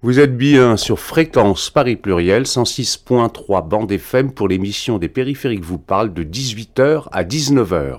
Vous êtes bien sur Fréquence Paris Pluriel 106.3 bande FM pour l'émission des périphériques vous parle de 18h à 19h.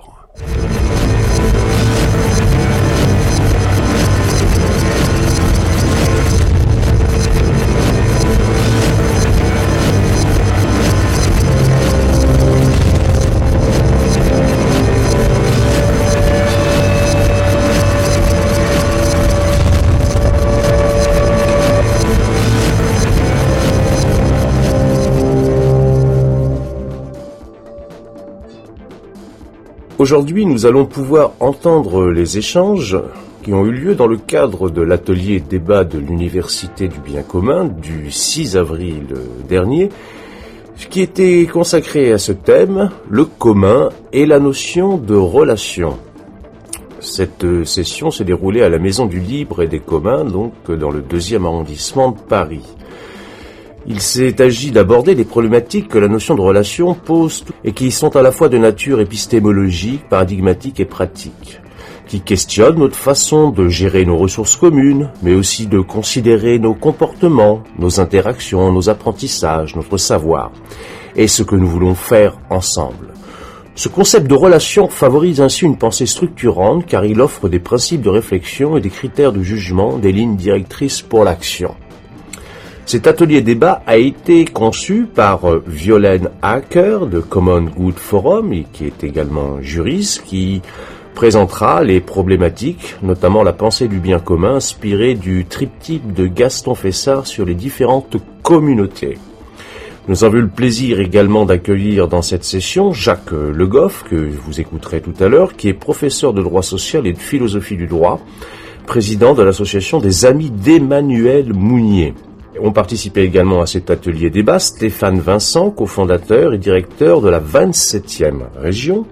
Aujourd'hui, nous allons pouvoir entendre les échanges qui ont eu lieu dans le cadre de l'atelier débat de l'Université du bien commun du 6 avril dernier, qui était consacré à ce thème, le commun et la notion de relation. Cette session s'est déroulée à la Maison du Libre et des Communs, donc dans le deuxième arrondissement de Paris. Il s'est agi d'aborder les problématiques que la notion de relation pose et qui sont à la fois de nature épistémologique, paradigmatique et pratique, qui questionnent notre façon de gérer nos ressources communes, mais aussi de considérer nos comportements, nos interactions, nos apprentissages, notre savoir, et ce que nous voulons faire ensemble. Ce concept de relation favorise ainsi une pensée structurante car il offre des principes de réflexion et des critères de jugement, des lignes directrices pour l'action. Cet atelier débat a été conçu par euh, Violaine Hacker de Common Good Forum, qui est également juriste, qui présentera les problématiques, notamment la pensée du bien commun inspirée du triptyque de Gaston Fessard sur les différentes communautés. Nous avons eu le plaisir également d'accueillir dans cette session Jacques Le Goff, que vous écouterez tout à l'heure, qui est professeur de droit social et de philosophie du droit, président de l'association des Amis d'Emmanuel Mounier. Ont participé également à cet atelier débat Stéphane Vincent, cofondateur et directeur de la 27e région,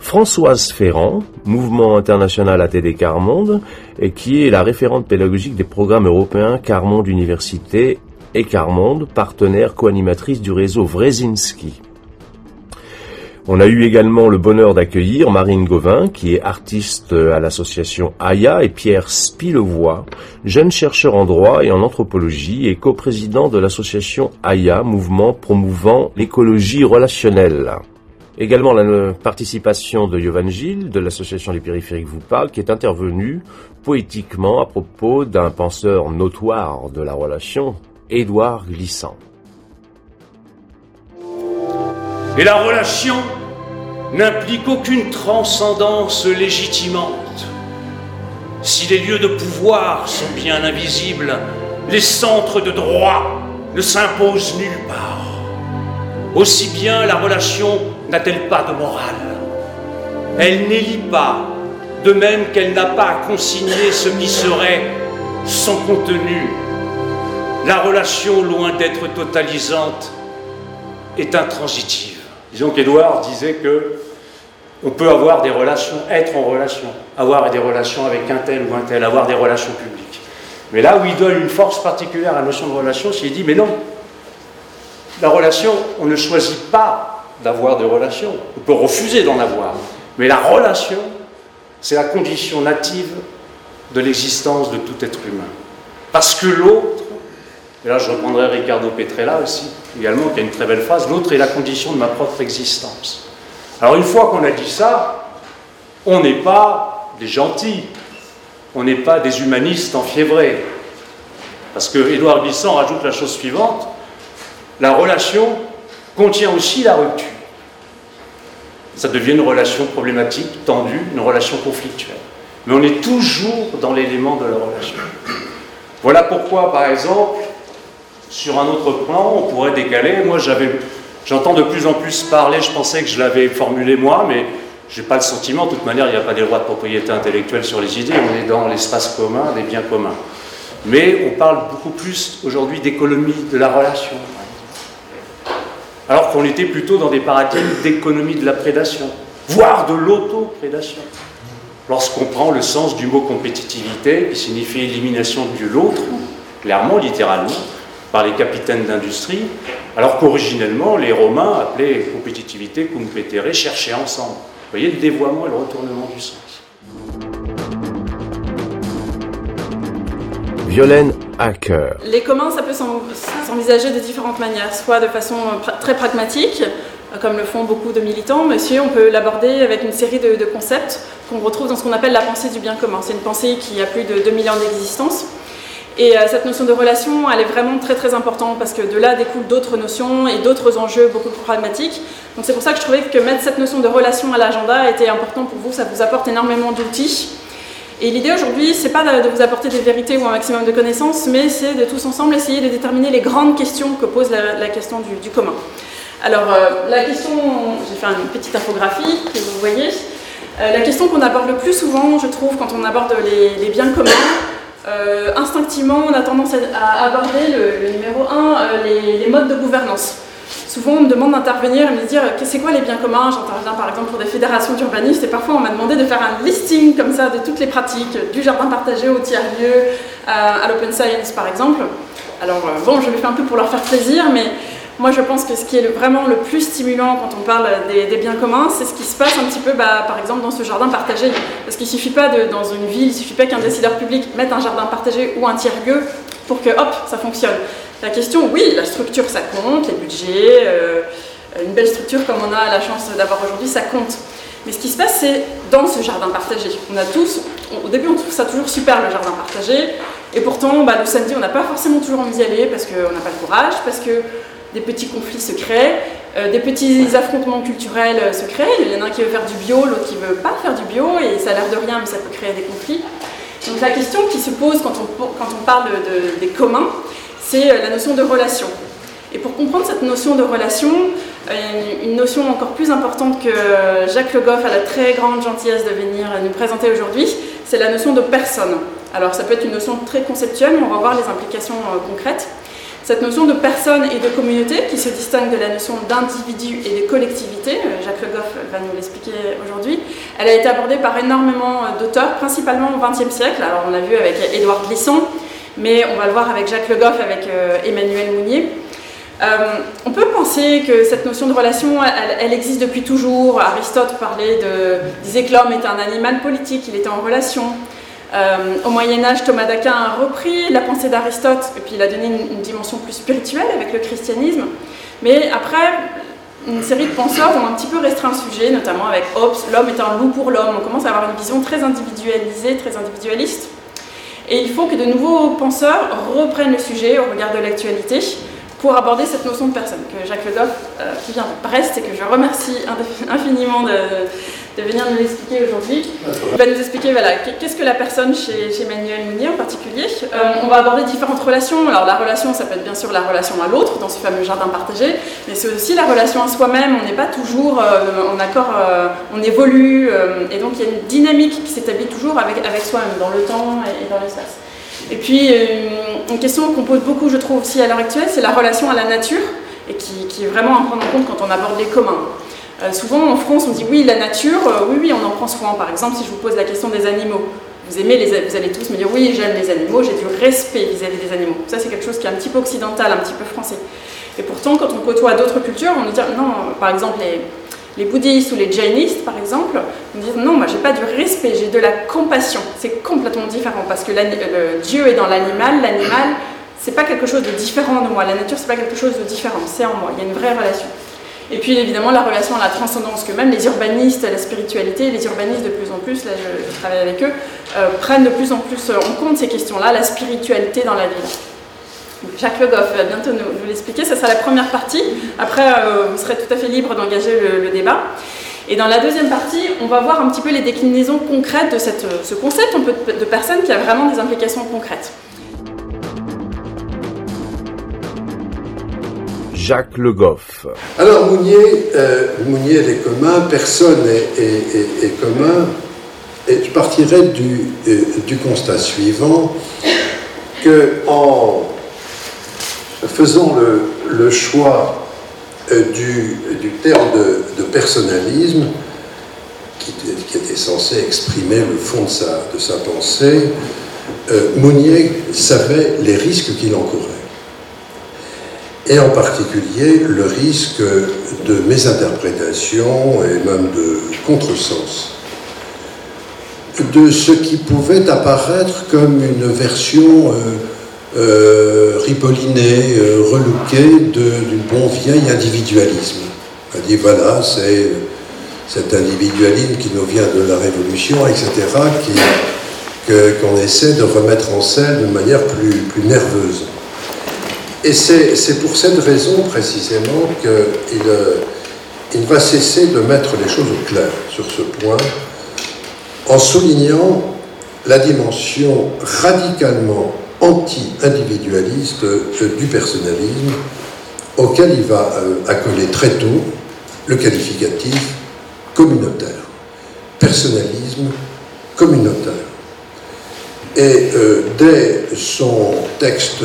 Françoise Ferrand, mouvement international ATD Carmonde, et qui est la référente pédagogique des programmes européens Carmonde Université et Carmonde, partenaire co-animatrice du réseau Wrezinski. On a eu également le bonheur d'accueillir Marine Gauvin, qui est artiste à l'association AYA, et Pierre Spilevoix, jeune chercheur en droit et en anthropologie et coprésident de l'association AYA, mouvement promouvant l'écologie relationnelle. Également la participation de Yovan Gilles de l'association Les Périphériques vous parle, qui est intervenu poétiquement à propos d'un penseur notoire de la relation, Édouard Glissant. Et la relation n'implique aucune transcendance légitimante. Si les lieux de pouvoir sont bien invisibles, les centres de droit ne s'imposent nulle part. Aussi bien la relation n'a-t-elle pas de morale. Elle n'élit pas, de même qu'elle n'a pas à consigner ce qui serait son contenu. La relation, loin d'être totalisante, est intransitive. Disons qu'Édouard disait que on peut avoir des relations, être en relation, avoir des relations avec un tel ou un tel, avoir des relations publiques. Mais là où il donne une force particulière à la notion de relation, c'est qu'il dit, mais non, la relation, on ne choisit pas d'avoir des relations, on peut refuser d'en avoir, mais la relation, c'est la condition native de l'existence de tout être humain. Parce que l'autre, et là je reprendrai Ricardo Petrella aussi, également, qui a une très belle phrase, l'autre est la condition de ma propre existence. Alors une fois qu'on a dit ça, on n'est pas des gentils, on n'est pas des humanistes enfiévrés. Parce que Édouard Glissant rajoute la chose suivante, la relation contient aussi la rupture. Ça devient une relation problématique, tendue, une relation conflictuelle. Mais on est toujours dans l'élément de la relation. Voilà pourquoi, par exemple, sur un autre plan, on pourrait décaler. Moi, j'entends de plus en plus parler, je pensais que je l'avais formulé moi, mais je n'ai pas le sentiment. De toute manière, il n'y a pas des droits de propriété intellectuelle sur les idées, on est dans l'espace commun, des biens communs. Mais on parle beaucoup plus aujourd'hui d'économie de la relation, alors qu'on était plutôt dans des paradigmes d'économie de la prédation, voire de l'auto-prédation. Lorsqu'on prend le sens du mot compétitivité, qui signifie élimination de l'autre, clairement, littéralement, par les capitaines d'industrie, alors qu'originellement, les Romains appelaient compétitivité cum petere, chercher ensemble. Vous voyez le dévoiement et le retournement du sens. Violaine Hacker. Les communs, ça peut s'envisager de différentes manières, soit de façon très pragmatique, comme le font beaucoup de militants, mais aussi on peut l'aborder avec une série de, concepts qu'on retrouve dans ce qu'on appelle la pensée du bien commun. C'est une pensée qui a plus de 2000 ans d'existence. Et euh, cette notion de relation, elle est vraiment très très importante parce que de là découlent d'autres notions et d'autres enjeux beaucoup plus pragmatiques. Donc c'est pour ça que je trouvais que mettre cette notion de relation à l'agenda était important pour vous, ça vous apporte énormément d'outils. Et l'idée aujourd'hui, c'est pas de vous apporter des vérités ou un maximum de connaissances, mais c'est de tous ensemble essayer de déterminer les grandes questions que pose la, question du, commun. Alors, euh, la question, j'ai fait une petite infographie que vous voyez. Euh, la question qu'on aborde le plus souvent, je trouve, quand on aborde les, biens communs, euh, instinctivement, on a tendance à aborder le, numéro 1, les modes de gouvernance. Souvent, on me demande d'intervenir et me dire c'est quoi les biens communs? J'interviens par exemple pour des fédérations d'urbanistes et parfois on m'a demandé de faire un listing comme ça de toutes les pratiques, du jardin partagé au tiers-lieu, à l'open science par exemple. Alors euh, bon, je le fais un peu pour leur faire plaisir, mais moi je pense que ce qui est vraiment le plus stimulant quand on parle des, biens communs, c'est ce qui se passe un petit peu bah, par exemple dans ce jardin partagé. Parce qu'il ne suffit pas de, dans une ville, il suffit pas qu'un décideur public mette un jardin partagé ou un tiers-lieu pour que hop, ça fonctionne. La question, oui, la structure, ça compte, les budgets, euh, une belle structure comme on a la chance d'avoir aujourd'hui, ça compte. Mais ce qui se passe, c'est dans ce jardin partagé. A tous, au début, on trouve ça toujours super, le jardin partagé. Et pourtant, bah, le samedi, on n'a pas forcément toujours envie d'y aller parce qu'on n'a pas le courage, parce que des petits conflits se créent, euh, des petits affrontements culturels se créent. Il y en a un qui veut faire du bio, l'autre qui veut pas faire du bio, et ça a l'air de rien, mais ça peut créer des conflits. Donc la question qui se pose quand on, parle des communs, c'est euh, la notion de relation. Et pour comprendre cette notion de relation, euh, une notion encore plus importante que Jacques Le Goff a la très grande gentillesse de venir nous présenter aujourd'hui, c'est la notion de personne. Alors ça peut être une notion très conceptuelle, mais on va voir les implications euh, concrètes. Cette notion de personne et de communauté qui se distingue de la notion d'individu et de collectivité, Jacques Le Goff va nous l'expliquer aujourd'hui, elle a été abordée par énormément d'auteurs, principalement au XXe siècle. Alors on l'a vu avec Édouard Glissant, mais on va le voir avec Jacques Le Goff, avec euh, Emmanuel Mounier. Euh, on peut penser que cette notion de relation, elle, existe depuis toujours. Aristote parlait de, disait que l'homme était un animal politique, il était en relation. Euh, au Moyen Âge, Thomas d'Aquin a repris la pensée d'Aristote et puis il a donné une, dimension plus spirituelle avec le christianisme. Mais après, une série de penseurs ont un petit peu restreint le sujet, notamment avec Hobbes, l'homme est un loup pour l'homme. On commence à avoir une vision très individualisée, très individualiste. Et il faut que de nouveaux penseurs reprennent le sujet au regard de l'actualité pour aborder cette notion de personne, que Jacques Le Goff, euh, qui vient de Brest et que je remercie infiniment de, venir nous l'expliquer aujourd'hui, va nous expliquer voilà, qu'est-ce que la personne chez, chez Manuel Mounier en particulier. Euh, on va aborder différentes relations. Alors la relation, ça peut être bien sûr la relation à l'autre dans ce fameux jardin partagé, mais c'est aussi la relation à soi-même. On n'est pas toujours euh, en accord, on évolue, et donc il y a une dynamique qui s'établit toujours avec, avec soi-même, dans le temps et dans l'espace. Et puis, euh, une question qu'on pose beaucoup, je trouve, aussi à l'heure actuelle, c'est la relation à la nature, et qui, est vraiment à prendre en compte quand on aborde les communs. Euh, souvent, en France, on dit oui, la nature, euh, oui, oui, on en prend soin. Par exemple, si je vous pose la question des animaux, vous aimez les vous allez tous me dire oui, j'aime les animaux, j'ai du respect vis-à-vis des animaux. Ça, c'est quelque chose qui est un petit peu occidental, un petit peu français. Et pourtant, quand on côtoie d'autres cultures, on nous dit non, par exemple, les, bouddhistes ou les jainistes, par exemple, me disent non, moi j'ai pas du respect, j'ai de la compassion. C'est complètement différent parce que le Dieu est dans l'animal, l'animal c'est pas quelque chose de différent de moi, la nature c'est pas quelque chose de différent, c'est en moi, il y a une vraie relation. Et puis évidemment la relation à la transcendance que même les urbanistes, la spiritualité, les urbanistes de plus en plus, là je, travaille avec eux, euh, prennent de plus en plus en compte ces questions-là, la spiritualité dans la ville. Jacques Le Goff va bientôt nous, l'expliquer. Ça sera la première partie. Après, euh, vous serez tout à fait libre d'engager le, débat. Et dans la deuxième partie, on va voir un petit peu les déclinaisons concrètes de cette, ce concept de personne qui a vraiment des implications concrètes. Jacques Le Goff. Alors Mounier, euh, Mounier est commun, personne est, commun. Et je partirai du, euh, du constat suivant que en faisons le, choix euh, du, terme de, personnalisme, qui, était censé exprimer le fond de sa, pensée, Mounier savait les risques qu'il encourait. Et en particulier le risque de mésinterprétation et même de contresens. de ce qui pouvait apparaître comme une version euh, ripollinée, relookée du bon vieil individualisme. On dit voilà, c'est cet individualisme qui nous vient de la Révolution, etc., qu'on essaie de remettre en scène de manière plus, plus nerveuse. Et c'est pour cette raison précisément qu'il il va cesser de mettre les choses au clair sur ce point, en soulignant la dimension radicalement anti-individualiste du personnalisme, auquel il va euh, accoler très tôt le qualificatif communautaire. Personnalisme communautaire. Et euh, dès son texte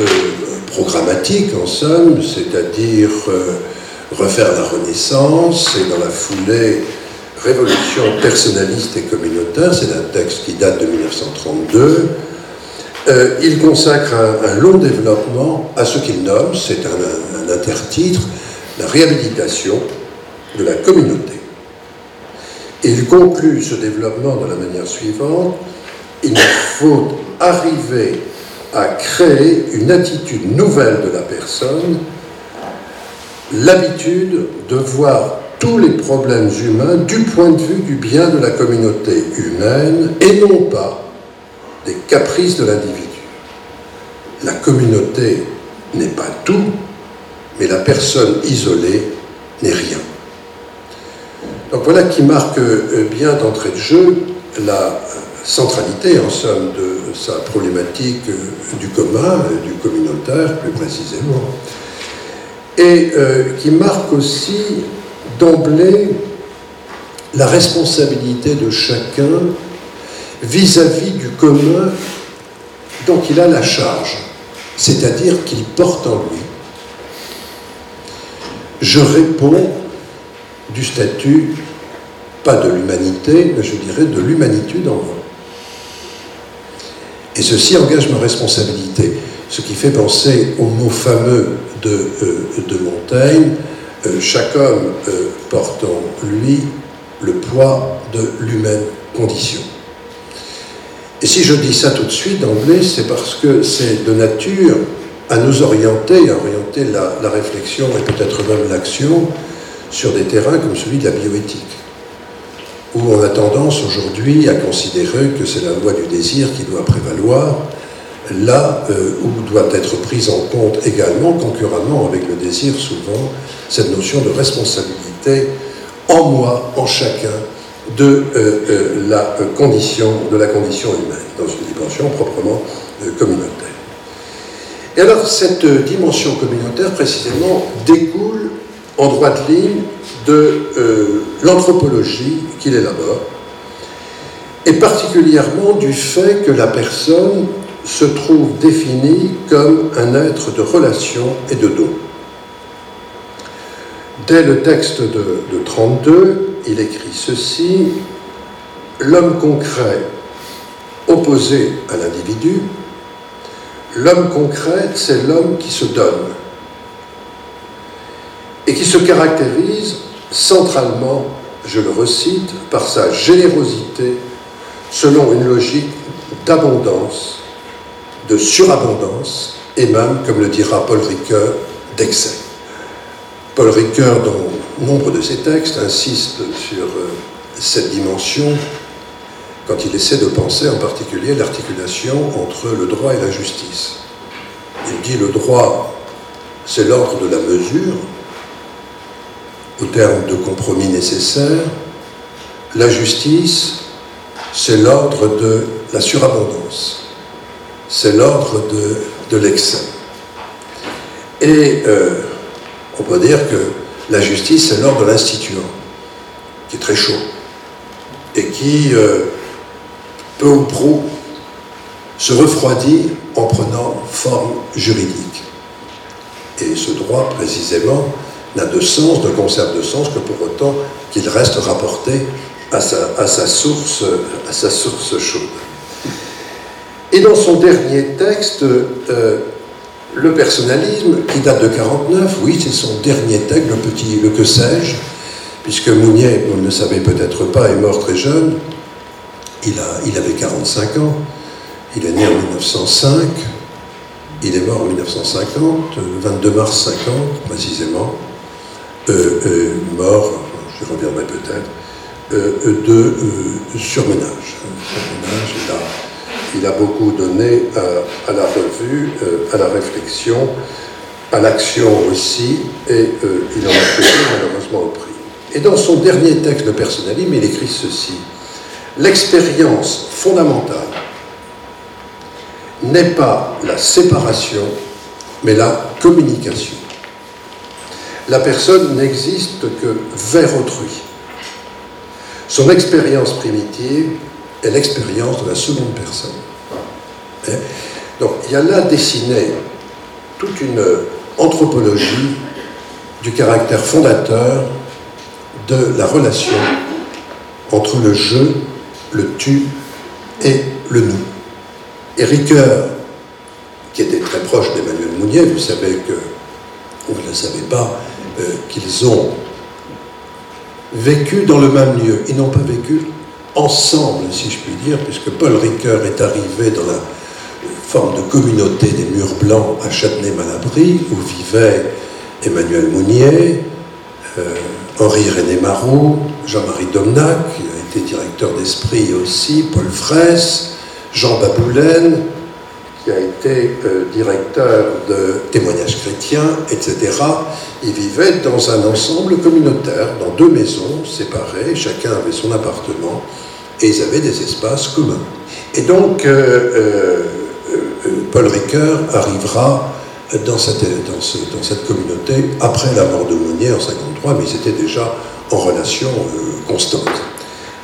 programmatique, en somme, c'est-à-dire euh, refaire la Renaissance et dans la foulée Révolution personnaliste et communautaire, c'est un texte qui date de 1932, euh, il consacre un, long développement à ce qu'il nomme, c'est un, un intertitre, la réhabilitation de la communauté. Il conclut ce développement de la manière suivante, il faut arriver à créer une attitude nouvelle de la personne, l'habitude de voir tous les problèmes humains du point de vue du bien de la communauté humaine et non pas des caprices de l'individu. La communauté n'est pas tout, mais la personne isolée n'est rien. Donc voilà qui marque euh, bien d'entrée de jeu la centralité, en somme, de sa problématique euh, du commun, du communautaire plus précisément, et euh, qui marque aussi d'emblée la responsabilité de chacun vis-à-vis -vis du commun dont il a la charge, c'est-à-dire qu'il porte en lui. Je réponds du statut, pas de l'humanité, mais je dirais de l'humanitude en moi. Et ceci engage ma responsabilité, ce qui fait penser au mot fameux de, euh, Montaigne, euh, chaque homme euh, porte en lui le poids de l'humaine condition. Et si je dis ça tout de suite d'emblée, c'est parce que c'est de nature à nous orienter, à orienter la, la réflexion et peut-être même l'action sur des terrains comme celui de la bioéthique, où on a tendance aujourd'hui à considérer que c'est la loi du désir qui doit prévaloir, là euh, où doit être prise en compte également, concurremment avec le désir souvent, cette notion de responsabilité en moi, en chacun, de euh, euh, la condition de la condition humaine, dans une dimension proprement communautaire. Et alors cette dimension communautaire précisément découle en droite ligne de euh, l'anthropologie qu'il élabore, et particulièrement du fait que la personne se trouve définie comme un être de relation et de don. Dès le texte de, de 32, il écrit ceci, L'homme concret opposé à l'individu, l'homme concret, c'est l'homme qui se donne, et qui se caractérise centralement, je le recite, par sa générosité selon une logique d'abondance, de surabondance, et même, comme le dira Paul Ricoeur, d'excès. Paul Ricoeur, dans nombre de ses textes, insiste sur euh, cette dimension quand il essaie de penser en particulier l'articulation entre le droit et la justice. Il dit le droit, c'est l'ordre de la mesure, au terme de compromis nécessaires. La justice, c'est l'ordre de la surabondance, c'est l'ordre de, l'excès. Et euh, on peut dire que la justice, c'est l'ordre de l'instituant, qui est très chaud, et qui, euh, peu ou prou, se refroidit en prenant forme juridique. Et ce droit, précisément, n'a de sens, de conserve de sens, que pour autant qu'il reste rapporté à sa, source, à sa source chaude. Et dans son dernier texte, euh, le personnalisme, qui date de 49, oui, c'est son dernier texte, le petit, le que sais-je, puisque Mounier, vous ne le savez peut-être pas, est mort très jeune, il, a, avait 45 ans, il est né en 1905, il est mort en 1950, le 22 mars 50 précisément, mort, je reviendrai peut-être, euh, de surmenage. Il, a, beaucoup donné à, la revue, à la réflexion, à l'action aussi, et il en a payé malheureusement au prix. Et dans son dernier texte de personnalisme, il écrit ceci. L'expérience fondamentale n'est pas la séparation, mais la communication. La personne n'existe que vers autrui. Son expérience primitive est l'expérience de la seconde personne. Hein? Donc il y a là dessiné toute une anthropologie du caractère fondateur de la relation entre le je, le tu et le nous. Et Ricoeur, qui était très proche d'Emmanuel Mounier, vous savez que, vous ne le savez pas, euh, qu'ils ont vécu dans le même lieu. Ils n'ont pas vécu ensemble, si je puis dire, puisque Paul Ricoeur est arrivé dans la forme de communauté des murs blancs à Châtenay-Malabry, où vivaient Emmanuel Mounier, euh, Henri-René Marot, Jean-Marie Domnac, qui a été directeur d'esprit aussi, Paul Fraisse, Jean Baboulaine, qui a été euh, directeur de témoignages chrétiens, etc. Ils vivaient dans un ensemble communautaire, dans deux maisons séparées, chacun avait son appartement, et ils avaient des espaces communs. Et donc, euh, euh, Paul Ricoeur arrivera dans cette, communauté après la mort de Mounier en 1953, mais ils étaient déjà en relation constante.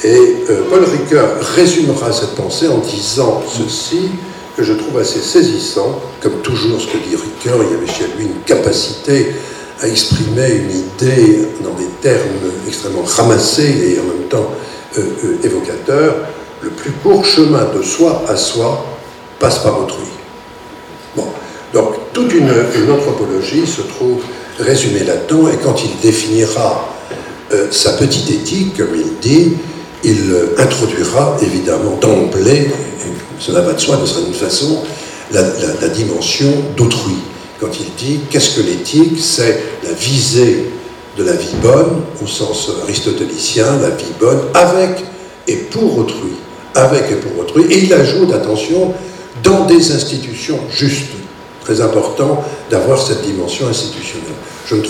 Et Paul Ricoeur résumera cette pensée en disant ceci, que je trouve assez saisissant, comme toujours ce que dit Ricoeur, il y avait chez lui une capacité à exprimer une idée dans des termes extrêmement ramassés et en même temps euh, euh, évocateurs. Le plus court chemin de soi à soi passe par autrui. Bon, donc toute une, anthropologie se trouve résumée là-dedans, et quand il définira sa petite éthique, comme il dit, il introduira évidemment d'emblée, cela va de soi de certaine façon, la, dimension d'autrui. Quand il dit qu'est-ce que l'éthique? C'est la visée de la vie bonne, au sens aristotélicien, la vie bonne avec et pour autrui. Avec et pour autrui. Et il ajoute, attention, dans des institutions justes. Très important d'avoir cette dimension institutionnelle. Je ne,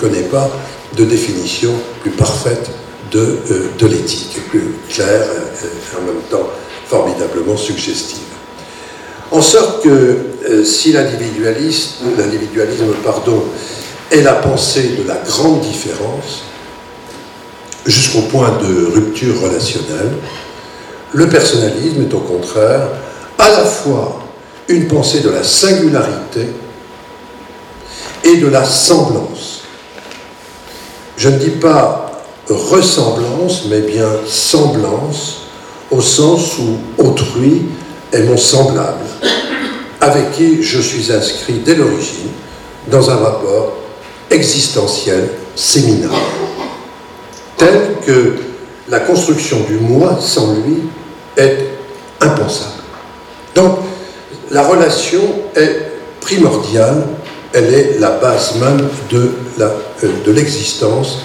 connais pas de définition plus parfaite de, euh, de l'éthique, plus claire et en même temps formidablement suggestive. En sorte que euh, si l'individualisme, est la pensée de la grande différence, jusqu'au point de rupture relationnelle, le personnalisme est au contraire à la fois une pensée de la singularité et de la semblance. Je ne dis pas ressemblance, mais bien semblance, au sens où autrui est mon semblable, avec qui je suis inscrit dès l'origine dans un rapport existentiel séminaire, tel que la construction du moi sans lui est impensable. Donc, la relation est primordiale, elle est la base même de euh, l'existence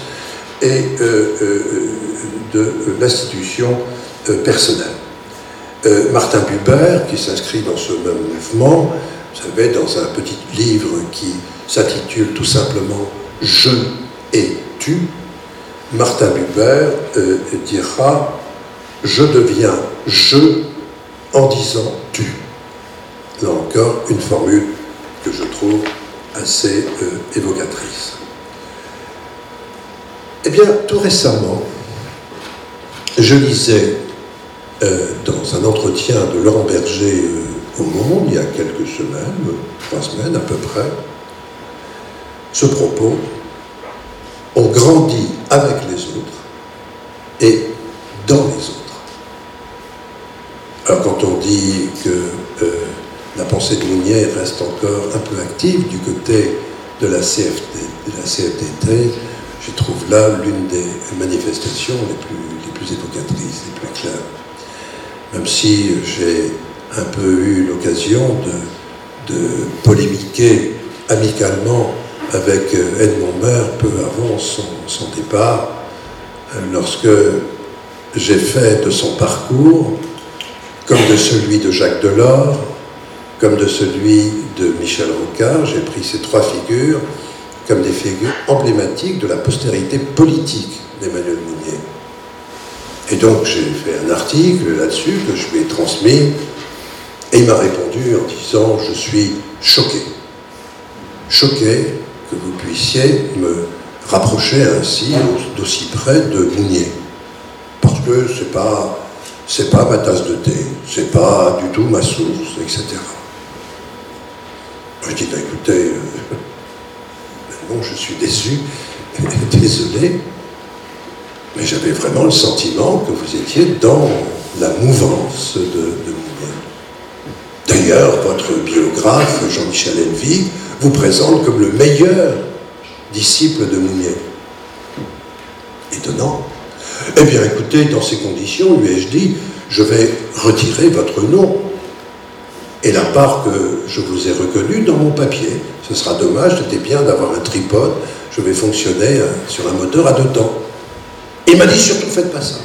et euh, euh, de l'institution euh, personnelle. Martin Buber, qui s'inscrit dans ce même mouvement, vous savez, dans un petit livre qui s'intitule tout simplement Je et tu, Martin Buber dira Je deviens je en disant tu. Là encore, une formule que je trouve assez évocatrice. Eh bien, tout récemment, je lisais euh, dans un entretien de Laurent Berger euh, au Monde, il y a quelques semaines, trois semaines à peu près, ce propos on grandit avec les autres et dans les autres. Alors quand on dit que euh, la pensée de Mounier reste encore un peu active du côté de la, CFT, la CFDT, je trouve là l'une des manifestations les plus, les plus évocatrices, les plus claires. Même si j'ai un peu eu l'occasion de, polémiquer amicalement avec Edmond Baird peu avant son, son départ, lorsque j'ai fait de son parcours, comme de celui de Jacques Delors, comme de celui de Michel Rocard, j'ai pris ces trois figures comme des figures emblématiques de la postérité politique d'Emmanuel Mounier. Et donc j'ai fait un article là-dessus que je lui ai transmis et il m'a répondu en disant je suis choqué. Choqué que vous puissiez me rapprocher ainsi d'aussi près de Mounier. Parce que c'est pas c'est pas ma tasse de thé, c'est pas du tout ma source, etc. Je dis, bah, écoutez, euh, bon, je suis déçu, désolé, mais j'avais vraiment le sentiment que vous étiez dans la mouvance de, de D'ailleurs, votre biographe, Jean-Michel Envy, vous présente comme le meilleur disciple de Mounier. Étonnant. Eh bien, écoutez, dans ces conditions, lui ai-je dit, je vais retirer votre nom et la part que je vous ai reconnue dans mon papier. Ce sera dommage, c'était bien d'avoir un tripode, je vais fonctionner euh, sur un moteur à deux temps. Il m'a dit surtout faites pas ça.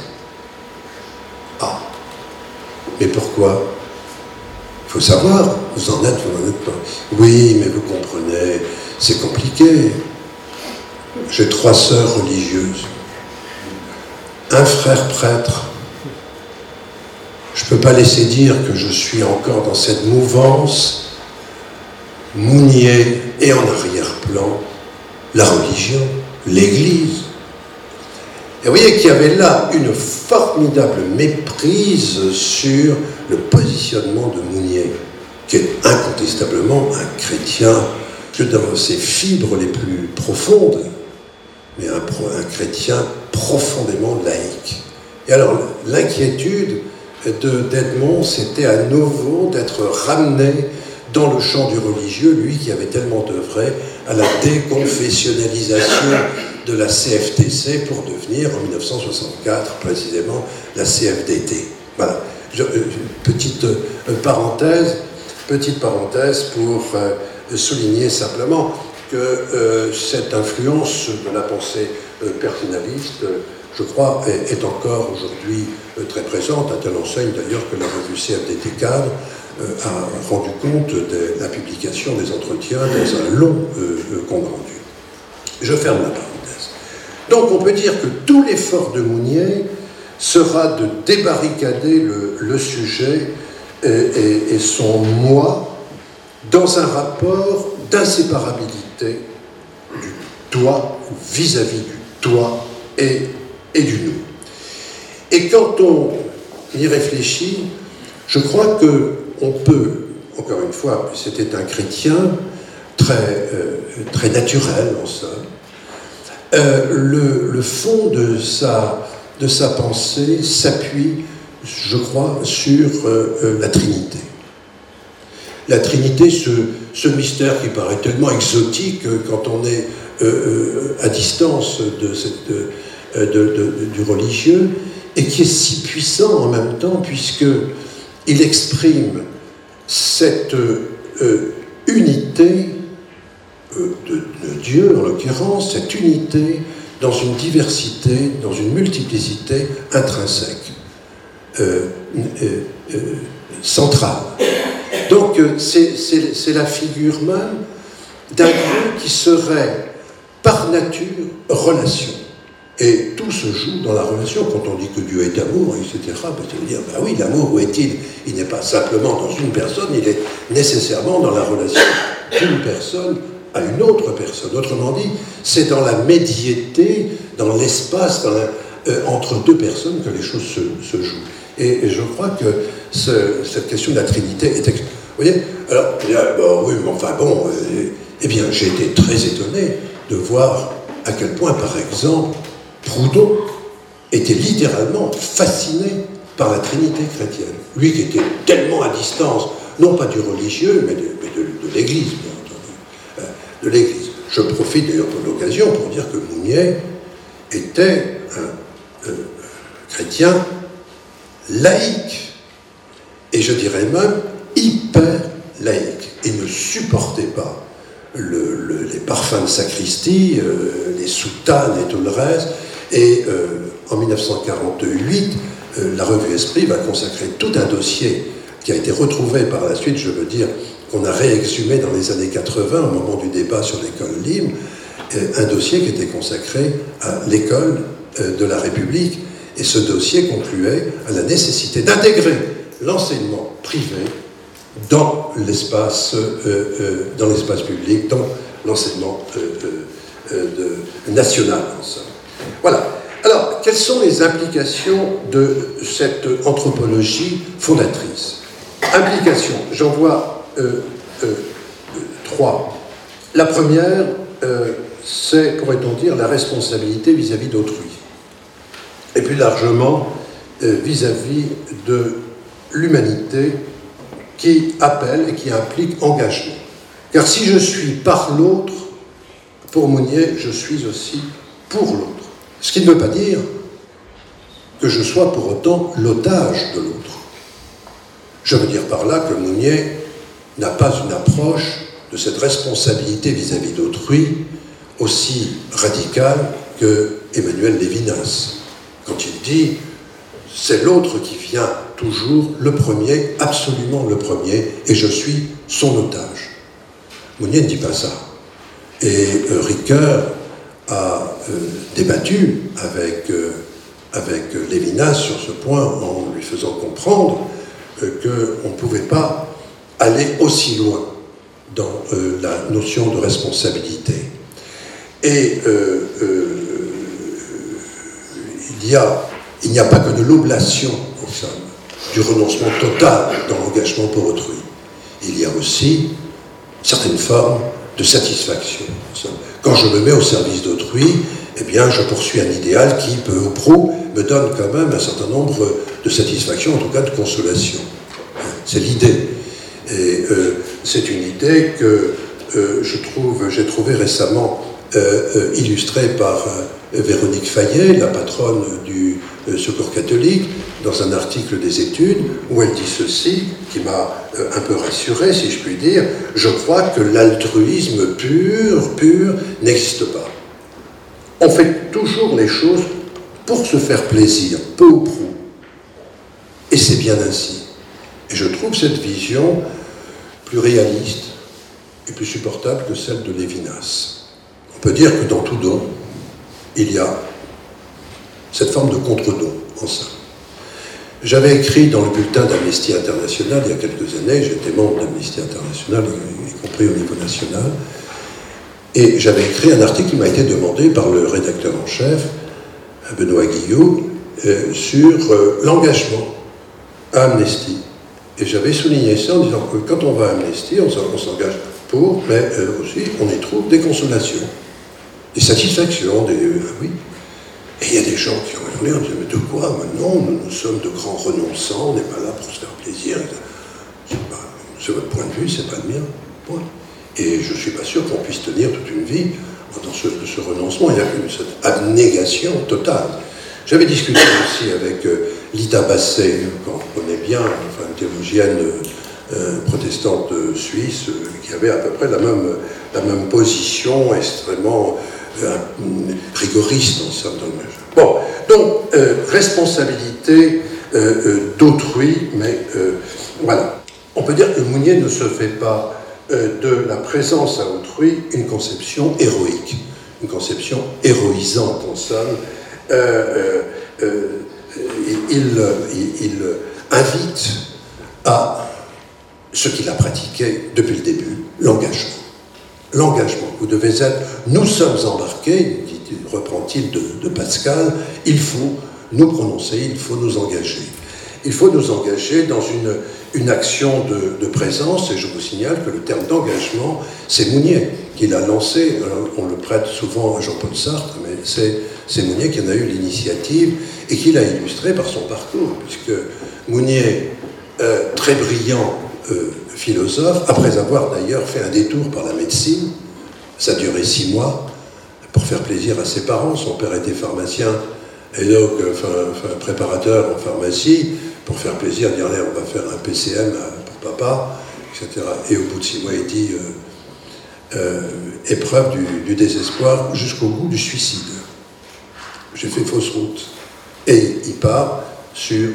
Ah, mais pourquoi? Il faut savoir, vous en êtes, vous n'en êtes pas. Oui, mais vous comprenez, c'est compliqué. J'ai trois sœurs religieuses, un frère prêtre, je ne peux pas laisser dire que je suis encore dans cette mouvance, Mounier et en arrière-plan, la religion, l'Église. Et vous voyez qu'il y avait là une formidable méprise sur le positionnement de Mounier, qui est incontestablement un chrétien que dans ses fibres les plus profondes, mais un, chrétien profondément laïque. Et alors l'inquiétude, d'Edmond, c'était à nouveau d'être ramené dans le champ du religieux, lui qui avait tellement œuvré à la déconfessionnalisation de la CFTC pour devenir, en 1964 précisément, la CFDT. Voilà. Euh, petite euh, parenthèse, petite parenthèse pour euh, souligner simplement que cette influence de la pensée personnaliste je crois, est, encore aujourd'hui très présente, à telle enseigne d'ailleurs que la revue CFDT Cadre a rendu compte de la publication des entretiens dans un long compte rendu. Je ferme la parenthèse. Donc on peut dire que tout l'effort de Mounier sera de débarricader le, sujet et, son moi dans un rapport d'inséparabilité du toi vis-à-vis du toi et du nous. Et quand on y réfléchit, je crois que on peut, encore une fois, c'était un chrétien très, euh, très naturel en somme, euh, le, fond de sa, de sa pensée s'appuie, je crois, sur euh, la Trinité. La Trinité, ce, ce, mystère qui paraît tellement exotique quand on est à distance de cette euh, du religieux, et qui est si puissant en même temps, puisqu'il exprime cette unité euh, de, Dieu, en l'occurrence, cette unité dans une diversité, dans une multiplicité intrinsèque, centrale. Donc c'est la figure même d'un Dieu qui serait par nature relation. Et tout se joue dans la relation. Quand on dit que Dieu est amour, etc., ben, ça veut dire, ben oui, l'amour, où est-il? Il, n'est pas simplement dans une personne, il est nécessairement dans la relation d'une personne à une autre personne. Autrement dit, c'est dans la médiété, dans l'espace, euh, entre deux personnes que les choses se, jouent. Et, je crois que cette question de la Trinité est... Vous voyez? Alors, bon, oui, mais enfin bon, euh, eh bien, j'ai été très étonné de voir à quel point, par exemple, Proudhon était littéralement fasciné par la Trinité chrétienne. Lui qui était tellement à distance, non pas du religieux, mais de, l'Église. Euh, de l'Église. Je profite d'ailleurs de l'occasion pour dire que Mounier était un chrétien laïque, et je dirais même hyper laïque, et ne supportait pas les parfums de sacristie, euh, les soutanes et tout le reste. Et euh, en 1948, euh, la revue Esprit va consacrer tout un dossier qui a été retrouvé par la suite, je veux dire, qu'on a réexhumé dans les années 80 au moment du débat sur l'école libre, un dossier qui était consacré à l'école de la République. Et ce dossier concluait à la nécessité d'intégrer l'enseignement privé dans l'espace euh, euh, dans l'espace public, dans l'enseignement euh, national. Voilà. Alors, quelles sont les implications de cette anthropologie fondatrice? Implications, j'en vois trois. La première, c'est, pourrait-on dire, la responsabilité vis-à-vis d'autrui. Et plus largement, vis-à-vis de l'humanité qui appelle et qui implique engagement. Car si je suis par l'autre, pour Mounier, je suis aussi pour l'autre. Ce qui ne veut pas dire que je sois pour autant l'otage de l'autre. Je veux dire par là que Mounier n'a pas une approche de cette responsabilité vis-à-vis d'autrui aussi radicale que Emmanuel Lévinas, quand il dit c'est l'autre qui vient toujours le premier, absolument le premier, et je suis son otage. Mounier ne dit pas ça. Et euh, Ricoeur a euh, débattu avec, euh, avec Lévinas sur ce point en lui faisant comprendre qu'on ne pouvait pas aller aussi loin dans la notion de responsabilité. Et il y a il n'y a pas que de l'oblation, en somme, du renoncement total dans l'engagement pour autrui. Il y a aussi certaines formes de satisfaction. Quand je me mets au service d'autrui, eh bien, je poursuis un idéal qui, peu ou prou, me donne quand même un certain nombre de satisfactions, en tout cas de consolation. C'est l'idée. Et euh, c'est une idée que euh, je trouve, j'ai trouvé récemment euh, illustrée par Véronique Fayet, la patronne du Secours catholique, dans un article des études, où elle dit ceci, qui m'a un peu rassuré, si je puis dire, je crois que l'altruisme pur, pur, n'existe pas. On fait toujours les choses pour se faire plaisir, peu ou prou. Et c'est bien ainsi. Et je trouve cette vision plus réaliste et plus supportable que celle de Lévinas. On peut dire que dans tout don, il y a cette forme de contre-don en ça. J'avais écrit dans le bulletin d'Amnesty International il y a quelques années, j'étais membre d'Amnesty International, y compris au niveau national, et j'avais écrit un article qui m'a été demandé par le rédacteur en chef, Benoît Guillot, euh, sur euh, l'engagement à Amnesty. Et j'avais souligné ça en disant que quand on va à Amnesty, on s'engage pour, mais euh, aussi on y trouve des consolations, des satisfactions, des. oui, et il y a des gens qui ont hurlé en disant Mais de quoi maintenant nous, sommes de grands renonçants, on n'est pas là pour se faire plaisir. C'est votre point de vue, c'est pas le mien. Et je ne suis pas sûr qu'on puisse tenir toute une vie dans ce, ce renoncement. Il y a cette abnégation totale. J'avais discuté aussi avec euh, Lita Basset, qu'on connaît bien, une théologienne euh, protestante suisse, euh, qui avait à peu près la même, la même position extrêmement euh, rigoriste en somme. Bon, donc responsabilité d'autrui, mais voilà. On peut dire que Mounier ne se fait pas de la présence à autrui une conception héroïque, une conception héroïsante en somme. Il, invite à ce qu'il a pratiqué depuis le début, l'engagement l'engagement. Vous devez être, nous sommes embarqués, reprend-il de, Pascal, il faut nous prononcer, il faut nous engager. Il faut nous engager dans une, une action de, présence, et je vous signale que le terme d'engagement, c'est Mounier qui l'a lancé, on le prête souvent à Jean-Paul Sartre, mais c'est Mounier qui en a eu l'initiative et qui l'a illustré par son parcours, puisque Mounier, euh, très brillant, euh, philosophe, après avoir d'ailleurs fait un détour par la médecine. Ça a duré six mois pour faire plaisir à ses parents. Son père était pharmacien et donc euh, préparateur en pharmacie. Pour faire plaisir, dire allez, on va faire un PCM pour papa, etc. Et au bout de six mois, il dit épreuve du, désespoir jusqu'au bout du suicide. J'ai fait fausse route. Et il part sur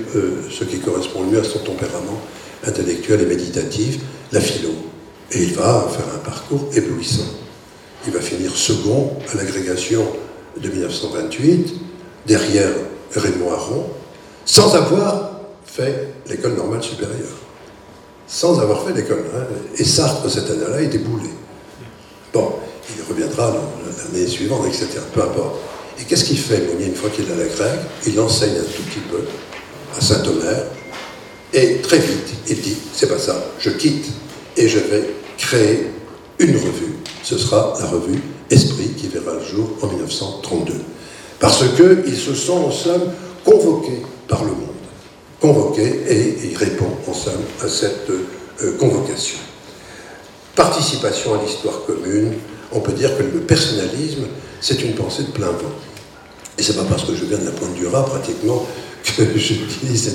ce qui correspond le mieux à son tempérament intellectuel et méditatif, la philo. Et il va faire un parcours éblouissant. Il va finir second à l'agrégation de 1928, derrière Raymond Aron, sans avoir fait l'école normale supérieure. Sans avoir fait l'école. Hein. Et Sartre, cette année-là, est déboulé. Bon, il reviendra l'année suivante, etc. Peu importe. Et qu'est-ce qu'il fait, Mounier, une fois qu'il est à la grecque? Il enseigne un tout petit peu à Saint-Omer. Et très vite, il dit c'est pas ça, je quitte et je vais créer une revue. Ce sera la revue Esprit qui verra le jour en 1932. Parce qu'ils se sont en somme convoqués par le monde. Convoqués et il répond en somme à cette euh, convocation. Participation à l'histoire commune, on peut dire que le personnalisme, c'est une pensée de plein vent. Et c'est pas parce que je viens de la pointe du rat, pratiquement, que j'utilise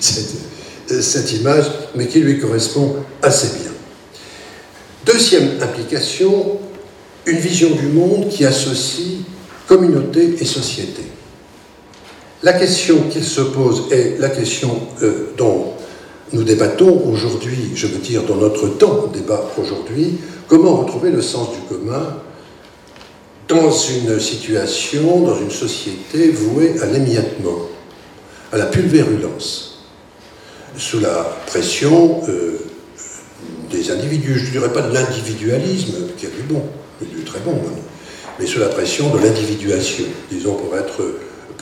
cette, cette image, mais qui lui correspond assez bien. Deuxième implication, une vision du monde qui associe communauté et société. La question qu'il se pose est la question euh, dont nous débattons aujourd'hui, je veux dire dans notre temps débat aujourd'hui, comment retrouver le sens du commun dans une situation, dans une société vouée à l'émiettement, à la pulvérulence, sous la pression euh, des individus, je ne dirais pas de l'individualisme, qui a du bon, du très bon, mais sous la pression de l'individuation, disons pour être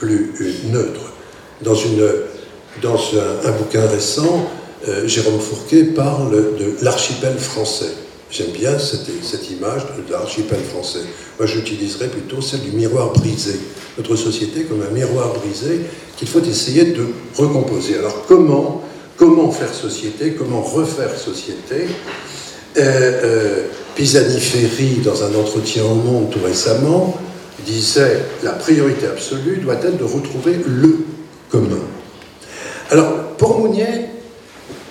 plus neutre. Dans, un, bouquin récent, euh, Jérôme Fourquet parle de l'archipel français. J'aime bien cette, image de l'archipel français. Moi, j'utiliserais plutôt celle du miroir brisé. Notre société comme un miroir brisé qu'il faut essayer de recomposer. Alors, comment comment faire société, comment refaire société? Euh, euh, Pisani-Ferry, dans un entretien au Monde tout récemment, disait la priorité absolue doit être de retrouver le commun? Alors, pour Mounier,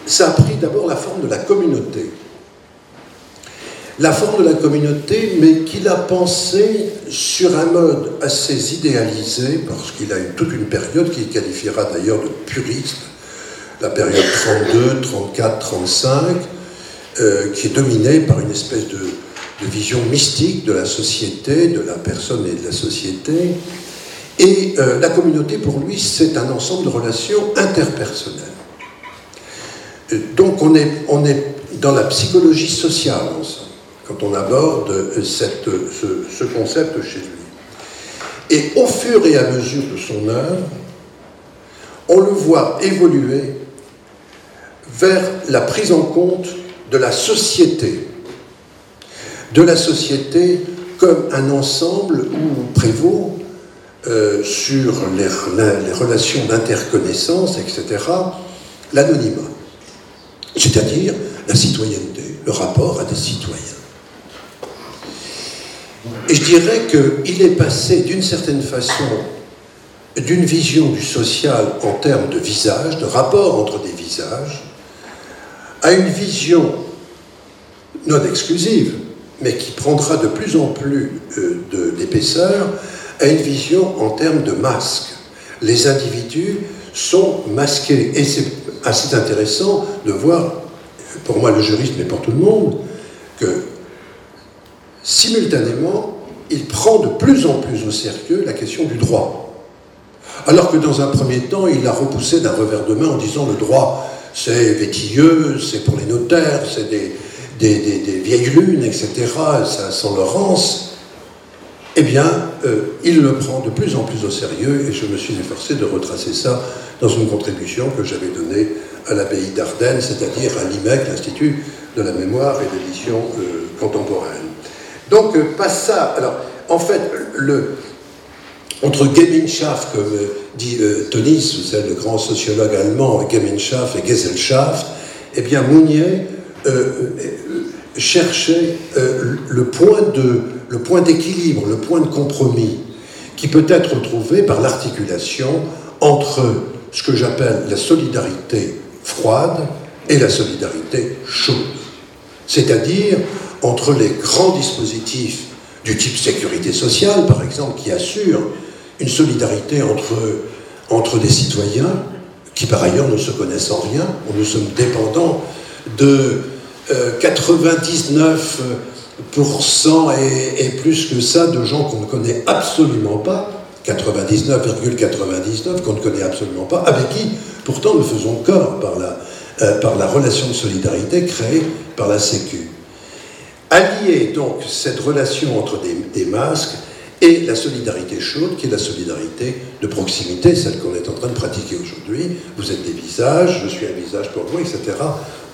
ça a pris d'abord la forme de la communauté. La forme de la communauté, mais qu'il a pensé sur un mode assez idéalisé, parce qu'il a eu toute une période qu'il qualifiera d'ailleurs de puriste, la période 32, 34, 35, qui est dominée par une espèce de, vision mystique de la société, de la personne et de la société. Et euh, la communauté, pour lui, c'est un ensemble de relations interpersonnelles. Euh, donc on est, dans la psychologie sociale, quand on aborde euh, cette, ce, ce concept chez lui. Et au fur et à mesure de son œuvre, on le voit évoluer vers la prise en compte de la société, de la société comme un ensemble où prévaut euh, sur les, les relations d'interconnaissance, etc., l'anonymat, c'est-à-dire la citoyenneté, le rapport à des citoyens. Et je dirais qu'il est passé d'une certaine façon d'une vision du social en termes de visage, de rapport entre des visages, à une vision non exclusive, mais qui prendra de plus en plus euh, d'épaisseur, à une vision en termes de masques. Les individus sont masqués. Et c'est assez intéressant de voir, pour moi le juriste, mais pour tout le monde, que simultanément, il prend de plus en plus au sérieux la question du droit. Alors que dans un premier temps, il l'a repoussé d'un revers de main en disant le droit, c'est vétilleux, c'est pour les notaires, c'est des, vieilles lunes, etc., ça sans Laurence, eh bien, euh, il le prend de plus en plus au sérieux et je me suis efforcé de retracer ça dans une contribution que j'avais donnée à l'abbaye d'Ardennes, c'est-à-dire à l'IMEC, l'Institut de la mémoire et de l'édition euh, contemporaine. Donc, euh, pas ça. Alors, en fait, le, entre Gemeinschaft, comme euh, dit Tonis, le grand sociologue allemand, Gemeinschaft et Gesellschaft, eh bien Mounier euh, cherchait le point de le point d'équilibre, le point de compromis qui peut être trouvé par l'articulation entre ce que j'appelle la solidarité froide et la solidarité chaude. C'est-à-dire entre les grands dispositifs du type sécurité sociale, par exemple, qui assurent une solidarité entre, entre des citoyens qui, par ailleurs, ne se connaissent en rien. Nous sommes dépendants de 99% euh, et, plus que ça de gens qu'on ne connaît absolument pas, 99,99 qu'on ne connaît absolument pas, avec qui pourtant nous faisons corps par la, euh, par la relation de solidarité créée par la Sécu. Allier donc cette relation entre des masques et la solidarité chaude, qui est la solidarité de proximité, celle qu'on est en train de pratiquer aujourd'hui. Vous êtes des visages, je suis un visage pour vous, etc.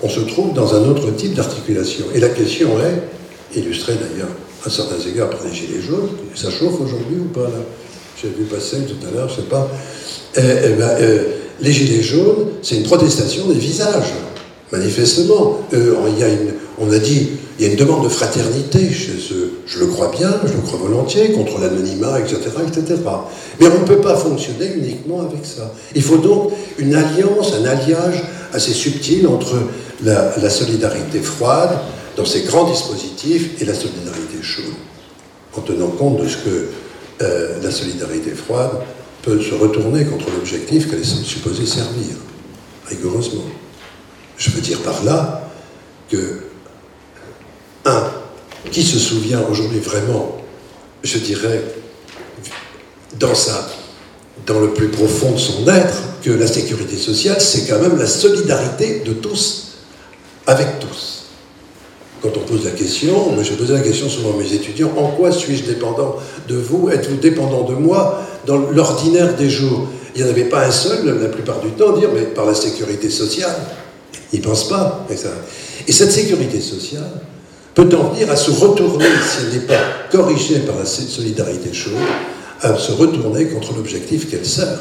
On se trouve dans un autre type d'articulation. Et la question est, illustrée d'ailleurs à certains égards par les Gilets jaunes, ça chauffe aujourd'hui ou pas là? J'ai vu passer tout à l'heure, je sais pas. Eh, eh ben, euh, les Gilets jaunes, c'est une protestation des visages, manifestement. Euh, il y a une, on a dit il y a une demande de fraternité chez eux. Je le crois bien, je le crois volontiers, contre l'anonymat, etc., etc. Mais on ne peut pas fonctionner uniquement avec ça. Il faut donc une alliance, un alliage assez subtil entre la, solidarité froide dans ses grands dispositifs et la solidarité chaude, en tenant compte de ce que euh, la solidarité froide peut se retourner contre l'objectif qu'elle est supposée servir, rigoureusement. Je veux dire par là que qui se souvient aujourd'hui vraiment, je dirais, dans, le plus profond de son être, que la sécurité sociale, c'est quand même la solidarité de tous, avec tous. Quand on pose la question, moi je posé la question souvent à mes étudiants, en quoi suis-je dépendant de vous? Êtes-vous dépendant de moi dans l'ordinaire des jours? Il n'y en avait pas un seul, la plupart du temps, dire, mais par la sécurité sociale. Ils ne pensent pas. Et cette sécurité sociale, peut en venir à se retourner, si elle n'est pas corrigée par la solidarité chaude, à se retourner contre l'objectif qu'elle sert.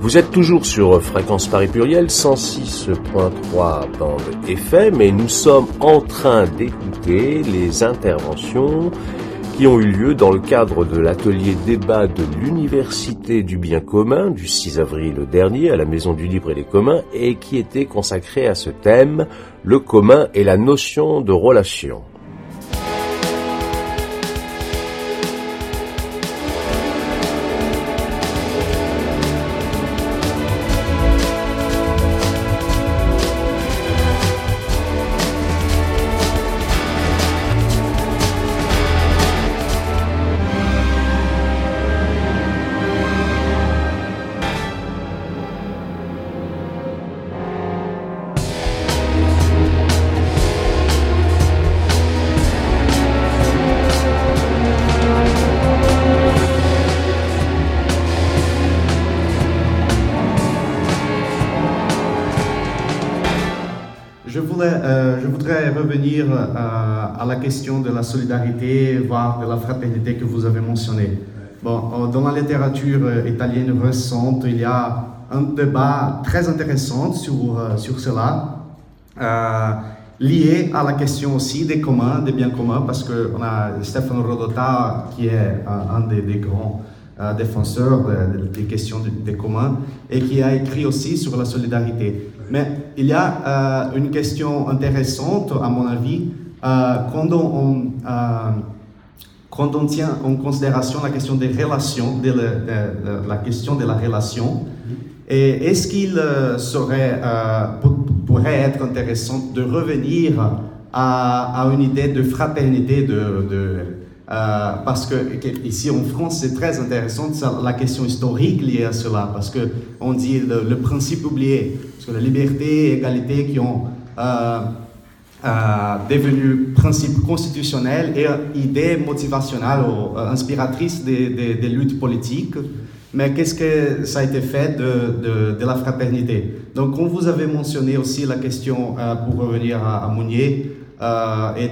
Vous êtes toujours sur Fréquence Paris Pluriel 106.3 bande FM et nous sommes en train d'écouter les interventions qui ont eu lieu dans le cadre de l'atelier débat de l'Université du bien commun du 6 avril dernier à la Maison du Libre et des Communs et qui était consacré à ce thème, le commun et la notion de relation. Euh, à, la question de la solidarité, voire de la fraternité que vous avez mentionné. Bon, euh, dans la littérature euh, italienne récente, il y a un débat très intéressant sur, sur cela, lié à la question aussi des communs, des biens communs, parce qu'on a Stefano Rodota, qui est un des grands défenseurs des questions des communs, et qui a écrit aussi sur la solidarité. Mais il y a euh, une question intéressante, à mon avis, euh, quand, on, euh, quand, on, tient en considération la question des relations, la question de la relation. Et est-ce qu'il serait, pourrait être intéressant de revenir à, une idée de fraternité, de, de parce que, ici en France, c'est très intéressant la question historique liée à cela, parce que on dit le, principe oublié, que la liberté et l'égalité qui ont euh, euh, devenu principe constitutionnel et idée motivationnelle ou inspiratrice des, luttes politiques. Mais qu'est-ce que ça a été fait de, de, la fraternité? Donc, quand vous avez mentionné aussi la question, pour revenir à, Mounier, et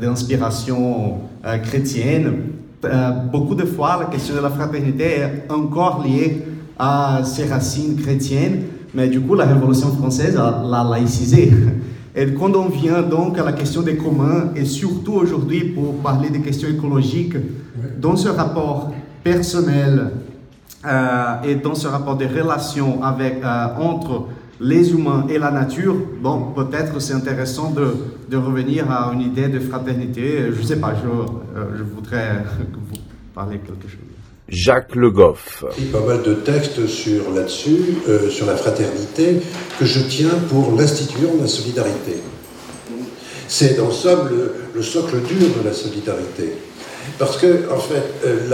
d'inspiration euh, chrétienne, euh, beaucoup de fois la question de la fraternité est encore liée à ses racines chrétiennes, mais du coup la Révolution française l'a laïcisé. Et quand on vient donc à la question des communs, et surtout aujourd'hui pour parler des questions écologiques, dans ce rapport personnel et dans ce rapport des relations avec, entre les humains et la nature, bon, peut-être c'est intéressant de, de, revenir à une idée de fraternité. Je ne sais pas, je, je voudrais que vous parliez quelque chose. Jacques Le Goff. Il y a pas mal de textes sur là-dessus, euh, sur la fraternité, que je tiens pour l'institution de la solidarité. C'est en somme le, socle dur de la solidarité. Parce que, en fait, euh,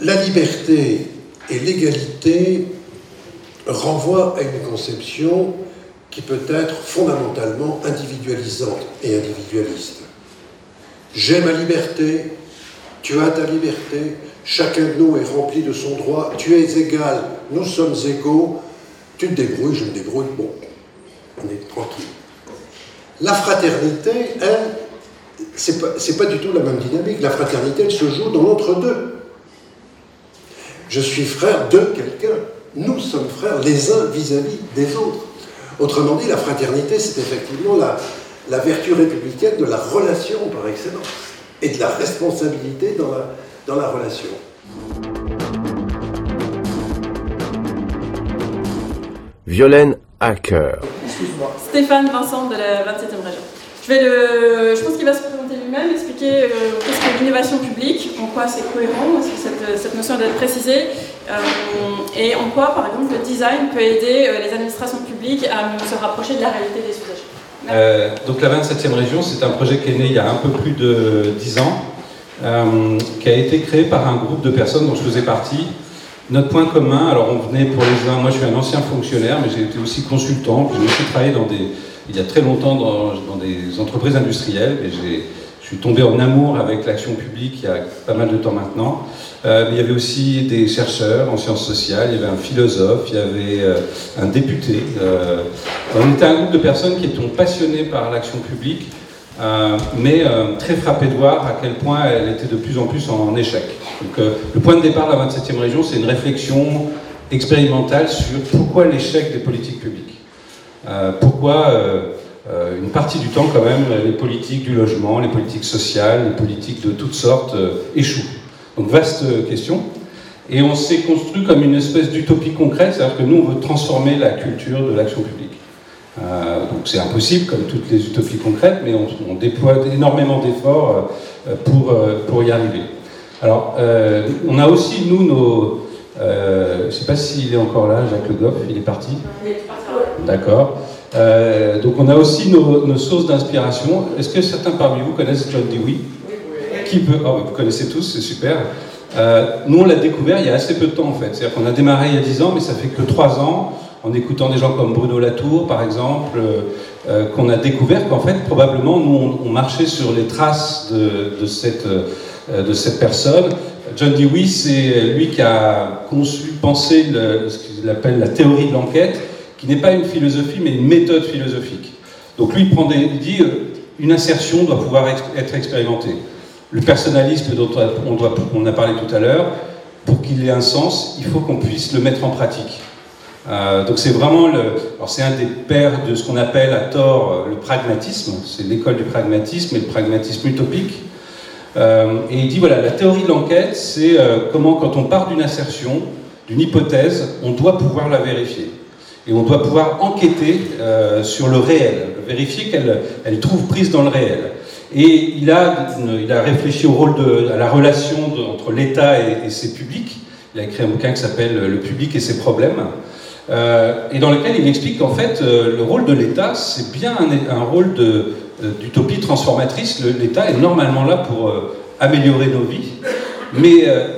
la liberté et l'égalité renvoient à une conception qui peut être fondamentalement individualisante et individualiste. J'ai ma liberté, tu as ta liberté, chacun de nous est rempli de son droit, tu es égal, nous sommes égaux, tu te débrouilles, je me débrouille, bon, on est tranquille. La fraternité, elle, c'est pas, pas du tout la même dynamique. La fraternité, elle se joue dans l'entre-deux. Je suis frère de quelqu'un. Nous sommes frères les uns vis-à-vis des autres. Autrement dit, la fraternité, c'est effectivement la, la vertu républicaine de la relation par excellence et de la responsabilité dans la, dans la relation. Violaine Hacker. Stéphane Vincent de la 27e région. Je, vais le, je pense qu'il va se présenter lui-même, expliquer euh, qu'est-ce que l'innovation publique, en quoi c'est cohérent, parce que cette, cette notion doit être précisée, euh, et en quoi, par exemple, le design peut aider euh, les administrations publiques à se rapprocher de la réalité des usagers. Euh, donc la 27e région, c'est un projet qui est né il y a un peu plus de 10 ans, euh, qui a été créé par un groupe de personnes dont je faisais partie. Notre point commun, alors on venait pour les uns, moi je suis un ancien fonctionnaire, mais j'ai été aussi consultant, j'ai aussi travaillé dans des, il y a très longtemps dans, des entreprises industrielles, et je suis tombé en amour avec l'action publique il y a pas mal de temps maintenant. Euh, il y avait aussi des chercheurs en sciences sociales, il y avait un philosophe, il y avait euh, un député. Euh, on était un groupe de personnes qui étaient passionnées par l'action publique, euh, mais euh, très frappées de voir à quel point elle était de plus en plus en échec. Donc, euh, le point de départ de la 27e région, c'est une réflexion expérimentale sur pourquoi l'échec des politiques publiques. pourquoi une partie du temps quand même, les politiques du logement, les politiques sociales, les politiques de toutes sortes échouent. Donc vaste question. Et on s'est construit comme une espèce d'utopie concrète, c'est-à-dire que nous, on veut transformer la culture de l'action publique. Euh, donc c'est impossible, comme toutes les utopies concrètes, mais on, on déploie énormément d'efforts euh, pour, euh, pour y arriver. Alors, on a aussi, nous, nos... je ne sais pas s'il est encore là, Jacques Le Goff, il est parti D'accord. Euh, donc on a aussi nos, nos sources d'inspiration. Est-ce que certains parmi vous connaissent John Dewey? Qui peut oh, Vous connaissez tous, c'est super. Euh, nous, on l'a découvert il y a assez peu de temps en fait. C'est-à-dire qu'on a démarré il y a 10 ans, mais ça fait que 3 ans, en écoutant des gens comme Bruno Latour, par exemple, euh, qu'on a découvert qu'en fait, probablement, nous, on, marchait sur les traces de, de cette, euh, de cette personne. John Dewey, c'est lui qui a conçu, pensé ce qu'il appelle la théorie de l'enquête, qui n'est pas une philosophie, mais une méthode philosophique. Donc lui, il, dit euh, une insertion doit pouvoir être expérimentée. Le personnalisme dont on, on a parlé tout à l'heure, pour qu'il ait un sens, il faut qu'on puisse le mettre en pratique. Euh, donc c'est vraiment le, c'est un des pères de ce qu'on appelle à tort le pragmatisme. C'est l'école du pragmatisme et le pragmatisme utopique. Euh, et il dit voilà, la théorie de l'enquête, c'est euh, comment quand on part d'une assertion, d'une hypothèse, on doit pouvoir la vérifier et on doit pouvoir enquêter euh, sur le réel, vérifier qu'elle elle trouve prise dans le réel. Et il a, il a réfléchi au rôle de, à la relation entre l'État et, ses publics. Il a écrit un bouquin qui s'appelle Le public et ses problèmes, euh, et dans lequel il explique qu'en fait, euh, le rôle de l'État, c'est bien un, rôle d'utopie transformatrice. L'État est normalement là pour euh, améliorer nos vies, mais euh,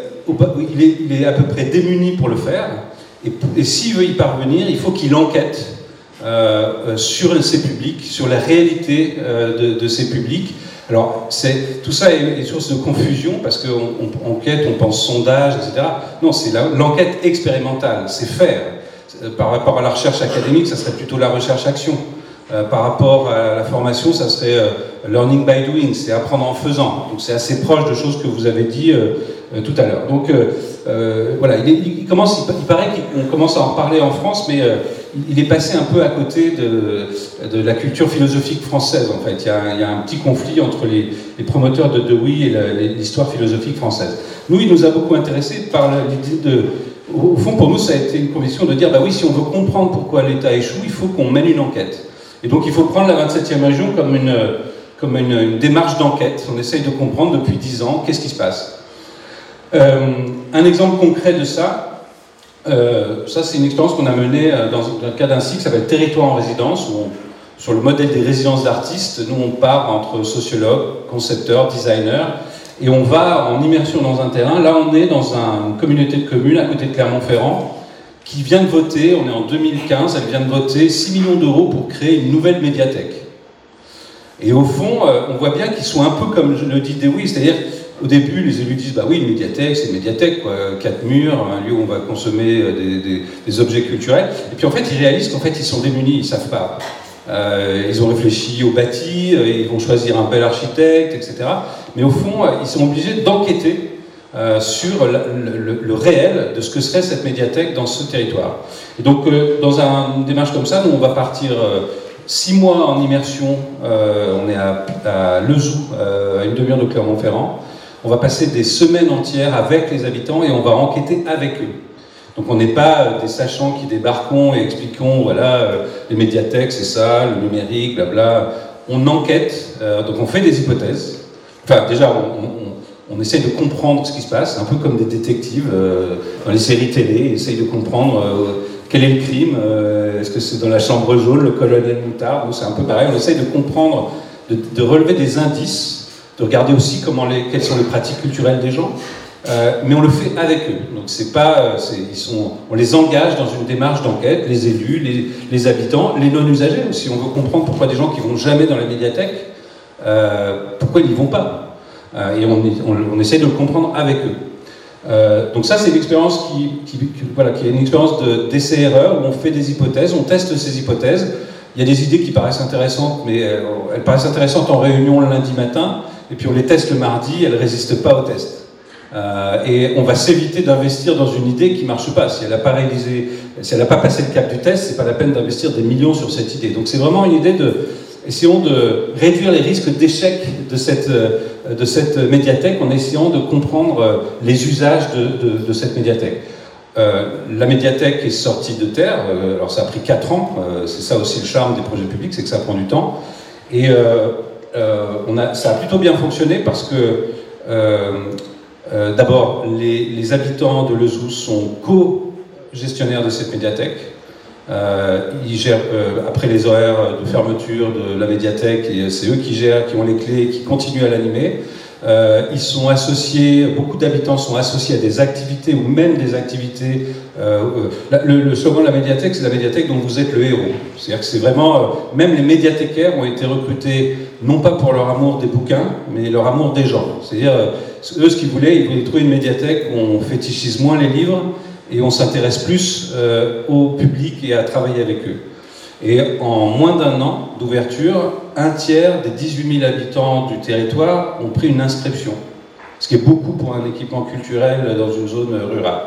il est, à peu près démuni pour le faire. Et, s'il veut y parvenir, il faut qu'il enquête euh, sur ses publics, sur la réalité euh, de, de, ces publics. Alors, tout ça est, source de confusion parce qu'on enquête, on pense sondage, etc. Non, c'est l'enquête expérimentale, c'est faire. Par rapport à la recherche académique, ça serait plutôt la recherche-action. Euh, par rapport à la formation, ça serait euh, learning by doing, c'est apprendre en faisant. Donc c'est assez proche de choses que vous avez dit euh, tout à l'heure. Donc voilà, il, est, il, commence, il, paraît qu'on commence à en parler en France, mais il est passé un peu à côté de, la culture philosophique française, en fait. Il y a, il y a un petit conflit entre les, les promoteurs de Dewey et l'histoire philosophique française. Nous, il nous a beaucoup intéressé par l'idée de au fond, pour nous, ça a été une conviction de dire, bah oui, si on veut comprendre pourquoi l'État échoue, il faut qu'on mène une enquête. Et donc, il faut prendre la 27e région comme une, comme une, démarche d'enquête. On essaye de comprendre depuis 10 ans qu'est-ce qui se passe. Euh, un exemple concret de ça, euh, ça c'est une expérience qu'on a menée euh, dans, le cadre d'un site qui s'appelle Territoire en résidence, où sur le modèle des résidences d'artistes, nous on part entre sociologues, concepteurs, designers, et on va en immersion dans un terrain. Là, on est dans une communauté de communes à côté de Clermont-Ferrand qui vient de voter, on est en 2015, elle vient de voter 6 millions d'euros pour créer une nouvelle médiathèque. Et au fond, euh, on voit bien qu'ils sont un peu comme le dit Dewey, c'est-à-dire au début, les élus disent bah oui, une médiathèque, c'est une médiathèque, quoi. quatre murs, un lieu où on va consommer euh, des, objets culturels. Et puis en fait, ils réalisent qu'en fait, ils sont démunis, ils savent pas. Euh, ils ont réfléchi au bâti, ils vont choisir un bel architecte, etc. Mais au fond, euh, ils sont obligés d'enquêter sur le, réel de ce que serait cette médiathèque dans ce territoire. Et donc, dans une démarche comme ça, nous, on va partir six mois en immersion. on est à, à Lezou, à une demi-heure de Clermont-Ferrand. On va passer des semaines entières avec les habitants et on va enquêter avec eux. Donc on n'est pas euh, des sachants qui débarquons et expliquons, voilà, euh, les médiathèques, c'est ça, le numérique, blabla. On enquête, euh, donc on fait des hypothèses. Enfin, déjà, on, essaie de comprendre ce qui se passe, un peu comme des détectives dans les séries télé, on essaye de comprendre quel est le crime, est-ce que c'est dans la chambre jaune, le colonel Moutard, c'est un peu pareil, on essaye de comprendre, de, relever des indices, de regarder aussi comment les, quelles sont les pratiques culturelles des gens, euh, mais on le fait avec eux. Donc c'est pas, euh, ils sont, on les engage dans une démarche d'enquête, les élus, les, les habitants, les non-usagers. Si on veut comprendre pourquoi des gens qui vont jamais dans la médiathèque, euh, pourquoi ils n'y vont pas. et on, on, essaie de le comprendre avec eux. donc ça, c'est une expérience qui, qui, voilà, qui est une expérience d'essai-erreur où on fait des hypothèses, on teste ces hypothèses. Il y a des idées qui paraissent intéressantes, mais elles paraissent intéressantes en réunion le lundi matin, et puis on les teste le mardi, elles ne résistent pas au test. Euh, et on va s'éviter d'investir dans une idée qui ne marche pas. Si elle n'a pas réalisé, si elle n'a pas passé le cap du test, c'est pas la peine d'investir des millions sur cette idée. Donc c'est vraiment une idée de, essayons de réduire les risques d'échec de cette, euh, de cette médiathèque en essayant de comprendre euh, les usages de, de, cette médiathèque. la médiathèque est sortie de terre, alors ça a pris 4 ans, c'est ça aussi le charme des projets publics, c'est que ça prend du temps. Et on a, ça a plutôt bien fonctionné parce que euh, d'abord, les, habitants de Lezou sont co-gestionnaires de cette médiathèque. Euh, ils gèrent, euh, après les horaires de fermeture de la médiathèque, et c'est eux qui gèrent, qui ont les clés, qui continuent à l'animer. ils sont associés, beaucoup d'habitants sont associés à des activités ou même des activités. le, le, slogan de la médiathèque, c'est la médiathèque dont vous êtes le héros. C'est-à-dire que c'est vraiment, même les médiathécaires ont été recrutés non pas pour leur amour des bouquins, mais leur amour des gens. C'est-à-dire eux, ce qu'ils voulaient, ils voulaient trouver une médiathèque où on fétichise moins les livres et on s'intéresse plus euh, au public et à travailler avec eux. Et en moins d'un an d'ouverture, un tiers des 18 000 habitants du territoire ont pris une inscription, ce qui est beaucoup pour un équipement culturel dans une zone rurale.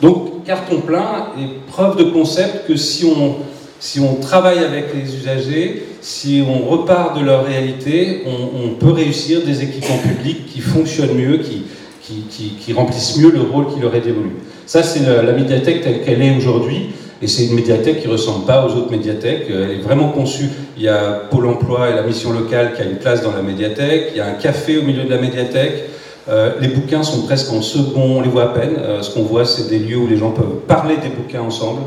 Donc, carton plein et preuve de concept que si on, si on travaille avec les usagers, si on repart de leur réalité, on, peut réussir des équipements publics qui fonctionnent mieux, qui, qui, remplissent mieux le rôle qui leur est dévolu. Ça, c'est la, médiathèque telle qu'elle est aujourd'hui. Et c'est une médiathèque qui ne ressemble pas aux autres médiathèques. Elle est vraiment conçue. Il y a Pôle emploi et la mission locale qui a une place dans la médiathèque. Il y a un café au milieu de la médiathèque. Euh, les bouquins sont presque en second, on les voit à peine. Euh, ce qu'on voit, c'est des lieux où les gens peuvent parler des bouquins ensemble.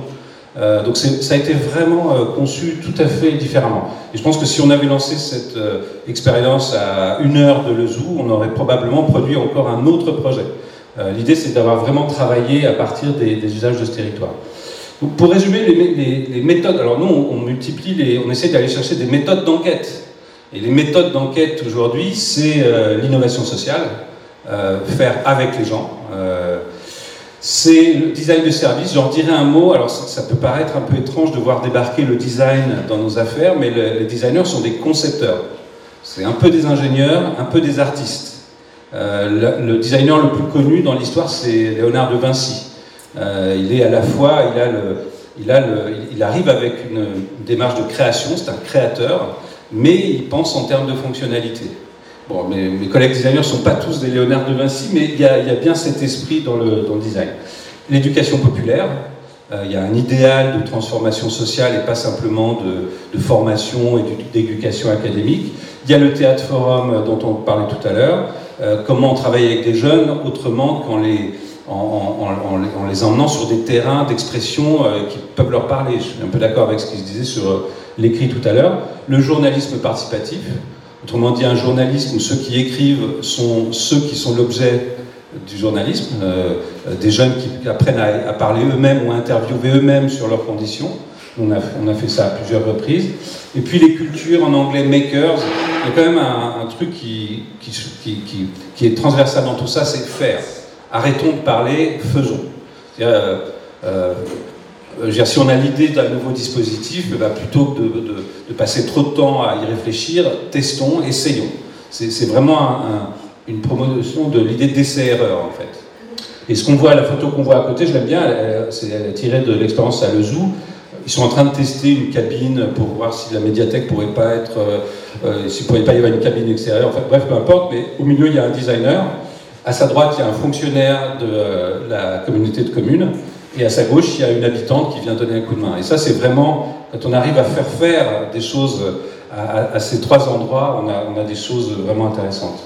Euh, donc ça a été vraiment euh, conçu tout à fait différemment. Et je pense que si on avait lancé cette euh, expérience à une heure de Lezou, on aurait probablement produit encore un autre projet. L'idée, c'est d'avoir vraiment travaillé à partir des, usages de ce territoire. Donc, pour résumer les, méthodes, alors nous, on, multiplie, les, on essaie d'aller chercher des méthodes d'enquête. Et les méthodes d'enquête aujourd'hui, c'est l'innovation sociale, faire avec les gens c'est le design de service. J'en dirais un mot. Alors, ça, peut paraître un peu étrange de voir débarquer le design dans nos affaires, mais les designers sont des concepteurs. C'est un peu des ingénieurs, un peu des artistes. Euh, le, designer le plus connu dans l'histoire, c'est Léonard de Vinci. Euh, il est à la fois, il, a il arrive avec une démarche de création, c'est un créateur, mais il pense en termes de fonctionnalité. Bon, mes, collègues designers ne sont pas tous des Léonard de Vinci, mais il y, a, bien cet esprit dans le, design. L'éducation populaire, il y a un idéal de transformation sociale et pas simplement de, formation et d'éducation académique. Il y a le théâtre forum dont on parlait tout à l'heure, comment travailler avec des jeunes autrement qu'en les, en, les emmenant sur des terrains d'expression qui peuvent leur parler. Je suis un peu d'accord avec ce qu'il disait sur l'écrit tout à l'heure. Le journalisme participatif, autrement dit un journalisme où ceux qui écrivent sont ceux qui sont l'objet du journalisme, euh, euh, des jeunes qui apprennent à, parler eux-mêmes ou à interviewer eux-mêmes sur leurs conditions. On a, fait ça à plusieurs reprises. Et puis les cultures en anglais makers, il y a quand même un, truc qui, est transversal dans tout ça, c'est faire. Arrêtons de parler, faisons. Si on a l'idée d'un nouveau dispositif, eh ben, plutôt que de, passer trop de temps à y réfléchir, testons, essayons. C'est vraiment une promotion de l'idée d'essai-erreur, en fait. Et ce qu'on voit, la photo qu'on voit à côté, je l'aime bien, c'est tirée de l'expérience à Le Zoo. Ils sont en train de tester une cabine pour voir si la médiathèque pourrait pas être, euh, euh, s'il pourrait pas y avoir une cabine extérieure. Enfin, bref, peu importe. Mais au milieu, il y a un designer. À sa droite, il y a un fonctionnaire de la communauté de communes et à sa gauche, il y a une habitante qui vient donner un coup de main. Et ça, c'est vraiment, quand on arrive à faire faire des choses à, ces trois endroits, on a, on a, des choses vraiment intéressantes.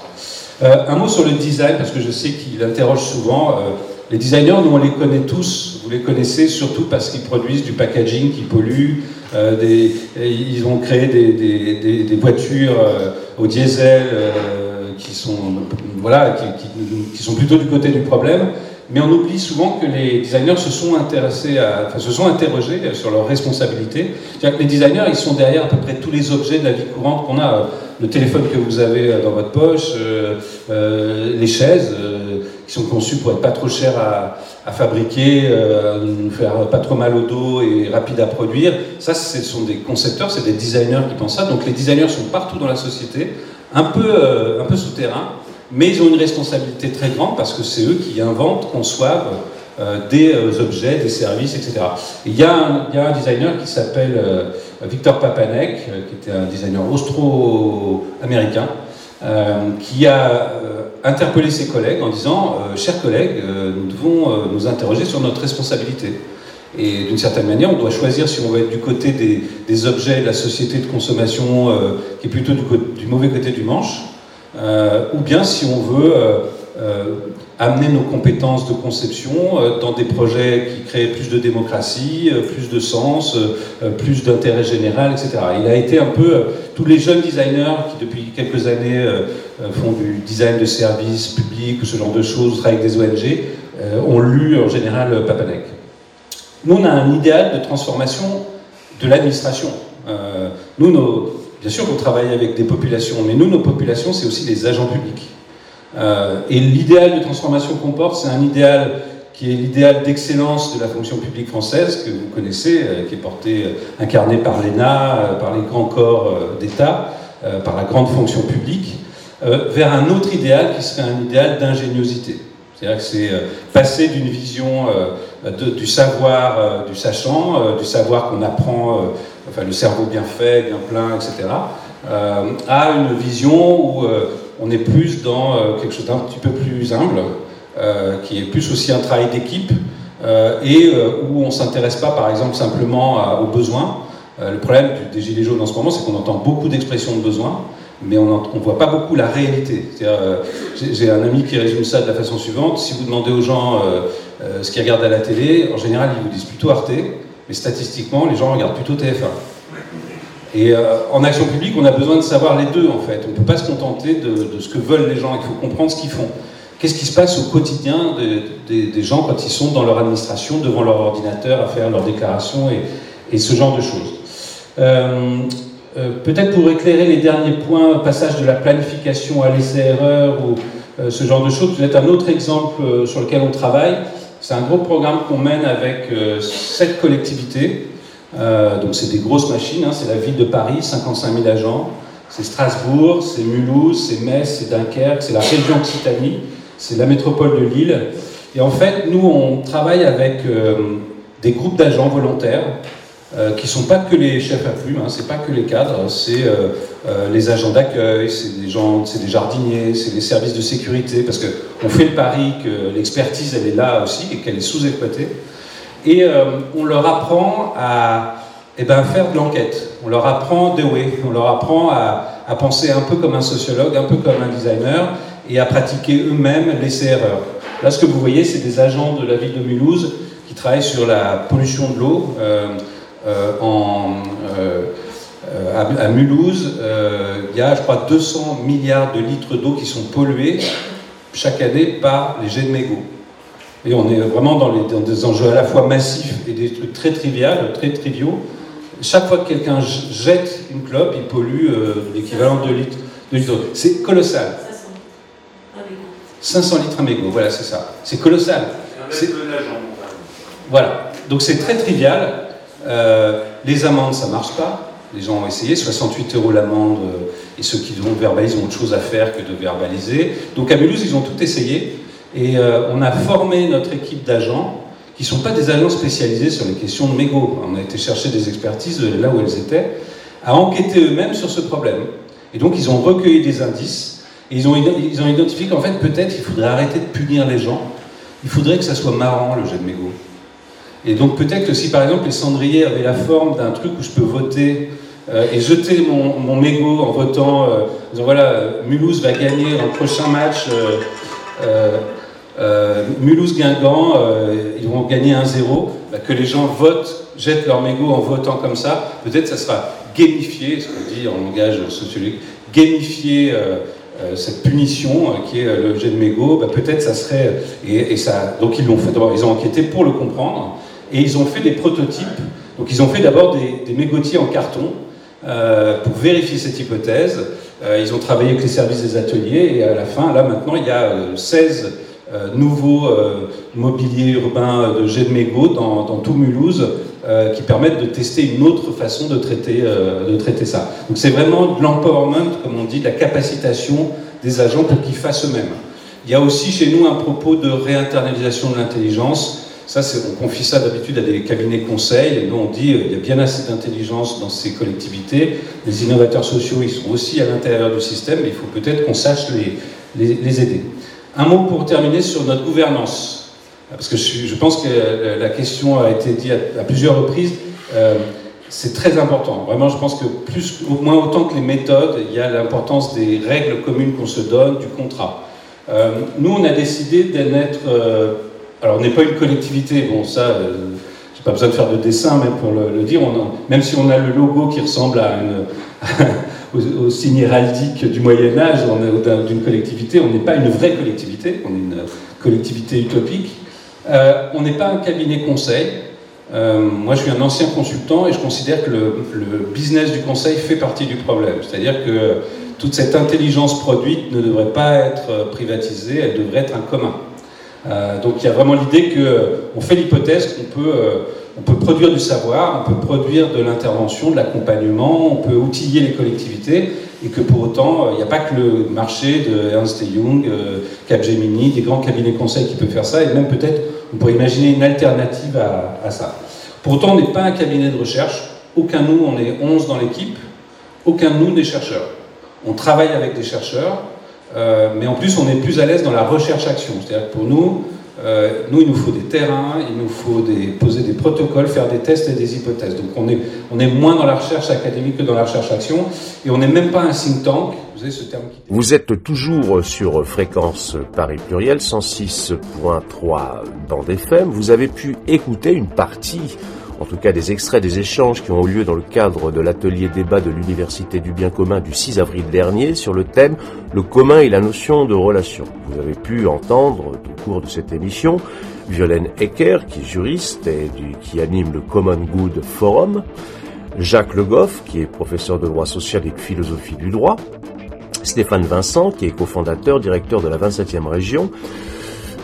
Euh, un mot sur le design, parce que je sais qu'il interroge souvent. Euh, les designers, nous, on les connaît tous. Vous les connaissez surtout parce qu'ils produisent du packaging qui pollue. Euh, des, ils ont créé des, des, des voitures au diesel qui, sont, voilà, qui, qui, qui sont plutôt du côté du problème mais on oublie souvent que les designers se sont intéressés à, enfin, se sont interrogés sur leurs responsabilités. Les designers, ils sont derrière à peu près tous les objets de la vie courante qu'on a. Le téléphone que vous avez dans votre poche, euh, euh les chaises euh, qui sont conçues pour être pas trop chères à, à fabriquer, euh, faire pas trop mal au dos et rapide à produire. Ça, ce sont des concepteurs, c'est des designers qui pensent ça. Donc les designers sont partout dans la société, un peu, un peu souterrains mais ils ont une responsabilité très grande parce que c'est eux qui inventent, conçoivent euh, des euh, objets, des services, etc. il, y a un, designer qui s'appelle euh, Victor Papanek, qui était un designer austro-américain, qui a interpellé ses collègues en disant Chers collègues, nous devons nous interroger sur notre responsabilité. Et d'une certaine manière, on doit choisir si on veut être du côté des, objets de la société de consommation qui est plutôt du mauvais côté du manche, ou bien si on veut euh, euh, amener nos compétences de conception dans des projets qui créent plus de démocratie, plus de sens, plus d'intérêt général, etc. Il a été un peu tous les jeunes designers qui depuis quelques années font du design de services publics ou ce genre de choses, travaillent avec des ONG, ont lu en général Papanek. Nous, on a un idéal de transformation de l'administration. nous, nos, Bien sûr qu'on travaille avec des populations, mais nous, nos populations, c'est aussi des agents publics. Euh, et l'idéal de transformation qu'on porte, c'est un idéal qui est l'idéal d'excellence de la fonction publique française, que vous connaissez, euh, qui est porté, euh, incarné par l'ENA, par les grands corps d'État, par la grande fonction publique, vers un autre idéal qui serait un idéal d'ingéniosité. C'est-à-dire que c'est passer d'une vision du savoir du sachant, du savoir qu'on apprend enfin le cerveau bien fait, bien plein, etc., euh, à une vision où euh, on est plus dans euh, quelque chose d'un petit peu plus humble, qui est plus aussi un travail d'équipe, et où on ne s'intéresse pas, par exemple, simplement aux besoins. le problème des Gilets jaunes en ce moment, c'est qu'on entend beaucoup d'expressions de besoins, mais on ne voit pas beaucoup la réalité. J'ai un ami qui résume ça de la façon suivante, si vous demandez aux gens ce qu'ils regardent à la télé, en général, ils vous disent plutôt Arte, mais statistiquement, les gens regardent plutôt TF1. Et euh, en action publique, on a besoin de savoir les deux, en fait. On ne peut pas se contenter de, ce que veulent les gens, il faut comprendre ce qu'ils font. Qu'est-ce qui se passe au quotidien des gens quand ils sont dans leur administration, devant leur ordinateur, à faire leurs déclarations et, ce genre de choses? Euh, euh, peut-être pour éclairer les derniers points, passage de la planification à l'essai-erreur ou ce genre de choses, peut-être un autre exemple sur lequel on travaille, c'est un gros programme qu'on mène avec euh, sept collectivités. Euh, donc c'est des grosses machines, hein. c'est la ville de Paris, 55 000 agents, c'est Strasbourg, c'est Mulhouse, c'est Metz, c'est Dunkerque, c'est la région Occitanie, c'est la métropole de Lille. Et en fait, nous, on travaille avec euh, des groupes d'agents volontaires euh, qui sont pas que les chefs à plume, hein, c'est pas que les cadres, c'est euh, euh, les agents d'accueil, c'est des des jardiniers, c'est les services de sécurité, parce que on fait le pari que l'expertise elle est là aussi et qu'elle est sous-exploitée. Et on leur apprend à eh ben, faire de l'enquête, on leur apprend de way, on leur apprend à, à, penser un peu comme un sociologue, un peu comme un designer, et à pratiquer eux-mêmes l'essai-erreur. Là, ce que vous voyez, c'est des agents de la ville de Mulhouse qui travaillent sur la pollution de l'eau. Euh, en, euh, à, Mulhouse, euh, il y a, je crois, 200 milliards de litres d'eau qui sont pollués chaque année par les jets de mégots. Et on est vraiment dans, les, dans, des enjeux à la fois massifs et des trucs très triviaux, très triviaux. Chaque fois que quelqu'un jette une clope, il pollue l'équivalent de litres de litres d'eau. C'est colossal. 500 litres à mégot, voilà, c'est ça. C'est colossal. C'est Voilà. Donc c'est très trivial. Euh, les amendes, ça marche pas. Les gens ont essayé, 68 euros l'amende, euh, et ceux qui vont verbaliser ont autre chose à faire que de verbaliser. Donc à Mulhouse, ils ont tout essayé, et euh, on a formé notre équipe d'agents, qui ne sont pas des agents spécialisés sur les questions de mégots. On a été chercher des expertises là où elles étaient, à enquêter eux-mêmes sur ce problème. Et donc ils ont recueilli des indices, et ils ont, ils ont identifié qu'en fait, peut-être, il faudrait arrêter de punir les gens. Il faudrait que ça soit marrant, le jet de mégots. Et donc peut-être que si par exemple les cendriers avaient la forme d'un truc où je peux voter euh, et jeter mon, mon mégot en votant, euh, disant voilà, Mulhouse va gagner dans prochain match, euh, Mulhouse-Guingamp, ils vont gagner 1-0, bah, que les gens votent, jettent leur mégot en votant comme ça, peut-être ça sera gamifié, ce qu'on dit en langage sociologique, gamifier cette punition qui est le jet de mégot, bah, peut-être ça serait. Et, ça, donc ils l'ont fait, ils ont enquêté pour le comprendre. Et ils ont fait des prototypes. Donc ils ont fait d'abord des, mégotiers en carton euh, pour vérifier cette hypothèse. Euh, ils ont travaillé avec les services des ateliers et à la fin, là maintenant, il y a 16 euh, nouveaux mobiliers urbains de jet de mégots dans, dans, tout Mulhouse qui permettent de tester une autre façon de traiter, de traiter ça. Donc c'est vraiment de l'empowerment, comme on dit, de la capacitation des agents pour qu'ils fassent eux-mêmes. Il y a aussi chez nous un propos de réinternalisation de l'intelligence. Ça, on confie ça d'habitude à des cabinets conseils. Et nous, on dit il y a bien assez d'intelligence dans ces collectivités. Les innovateurs sociaux, ils sont aussi à l'intérieur du système, mais il faut peut-être qu'on sache les, les, aider. Un mot pour terminer sur notre gouvernance. Parce que je, pense que la question a été dite à, plusieurs reprises. Euh, c'est très important. Vraiment, je pense que plus, moins autant que les méthodes, il y a l'importance des règles communes qu'on se donne, du contrat. Euh, nous, on a décidé d'être euh, alors, on n'est pas une collectivité, bon, ça, euh, j'ai pas besoin de faire de dessin même pour le, dire. même si on a le logo qui ressemble à au, signe héraldique du Moyen-Âge d'une collectivité, on n'est pas une vraie collectivité, on est une collectivité utopique. Euh, on n'est pas un cabinet conseil. Euh, moi, je suis un ancien consultant et je considère que le, le business du conseil fait partie du problème. C'est-à-dire que toute cette intelligence produite ne devrait pas être privatisée, elle devrait être un commun. Euh, donc il y a vraiment l'idée qu'on fait l'hypothèse qu'on peut, euh, on peut produire du savoir, on peut produire de l'intervention, de l'accompagnement, on peut outiller les collectivités, et que pour autant, euh, il n'y a pas que le marché de Ernst Young, Capgemini, des grands cabinets conseils qui peuvent faire ça, et même peut-être on pourrait imaginer une alternative à, à ça. Pour autant, on n'est pas un cabinet de recherche, aucun de nous, on est 11 dans l'équipe, aucun de nous n'est chercheur. On travaille avec des chercheurs, euh, mais en plus, on est plus à l'aise dans la recherche-action. C'est-à-dire que pour nous, euh, nous, il nous faut des terrains, il nous faut des, poser des protocoles, faire des tests et des hypothèses. Donc on est, on est moins dans la recherche académique que dans la recherche-action, et on n'est même pas un think tank. Vous avez ce terme qui... Vous êtes toujours sur fréquence Paris Pluriel 106.3 dans FM. Vous avez pu écouter une partie en tout cas des extraits des échanges qui ont eu lieu dans le cadre de l'atelier débat de l'Université du bien commun du 6 avril dernier sur le thème Le commun et la notion de relation. Vous avez pu entendre au cours de cette émission Violaine Ecker, qui est juriste et qui anime le Common Good Forum, Jacques Le Goff, qui est professeur de droit social et de philosophie du droit, Stéphane Vincent, qui est cofondateur, directeur de la 27e région,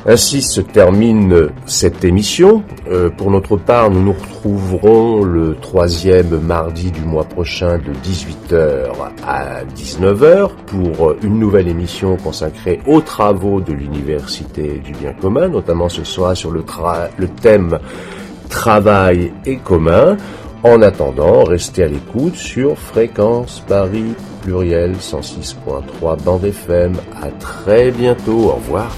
ainsi se termine cette émission. Euh, pour notre part, nous nous retrouverons le troisième mardi du mois prochain de 18h à 19h pour une nouvelle émission consacrée aux travaux de l'Université du bien commun. Notamment ce soir sur le, thème travail et commun. En attendant, restez à l'écoute sur Fréquence Paris Pluriel 106.3 Bande FM. À très bientôt. Au revoir.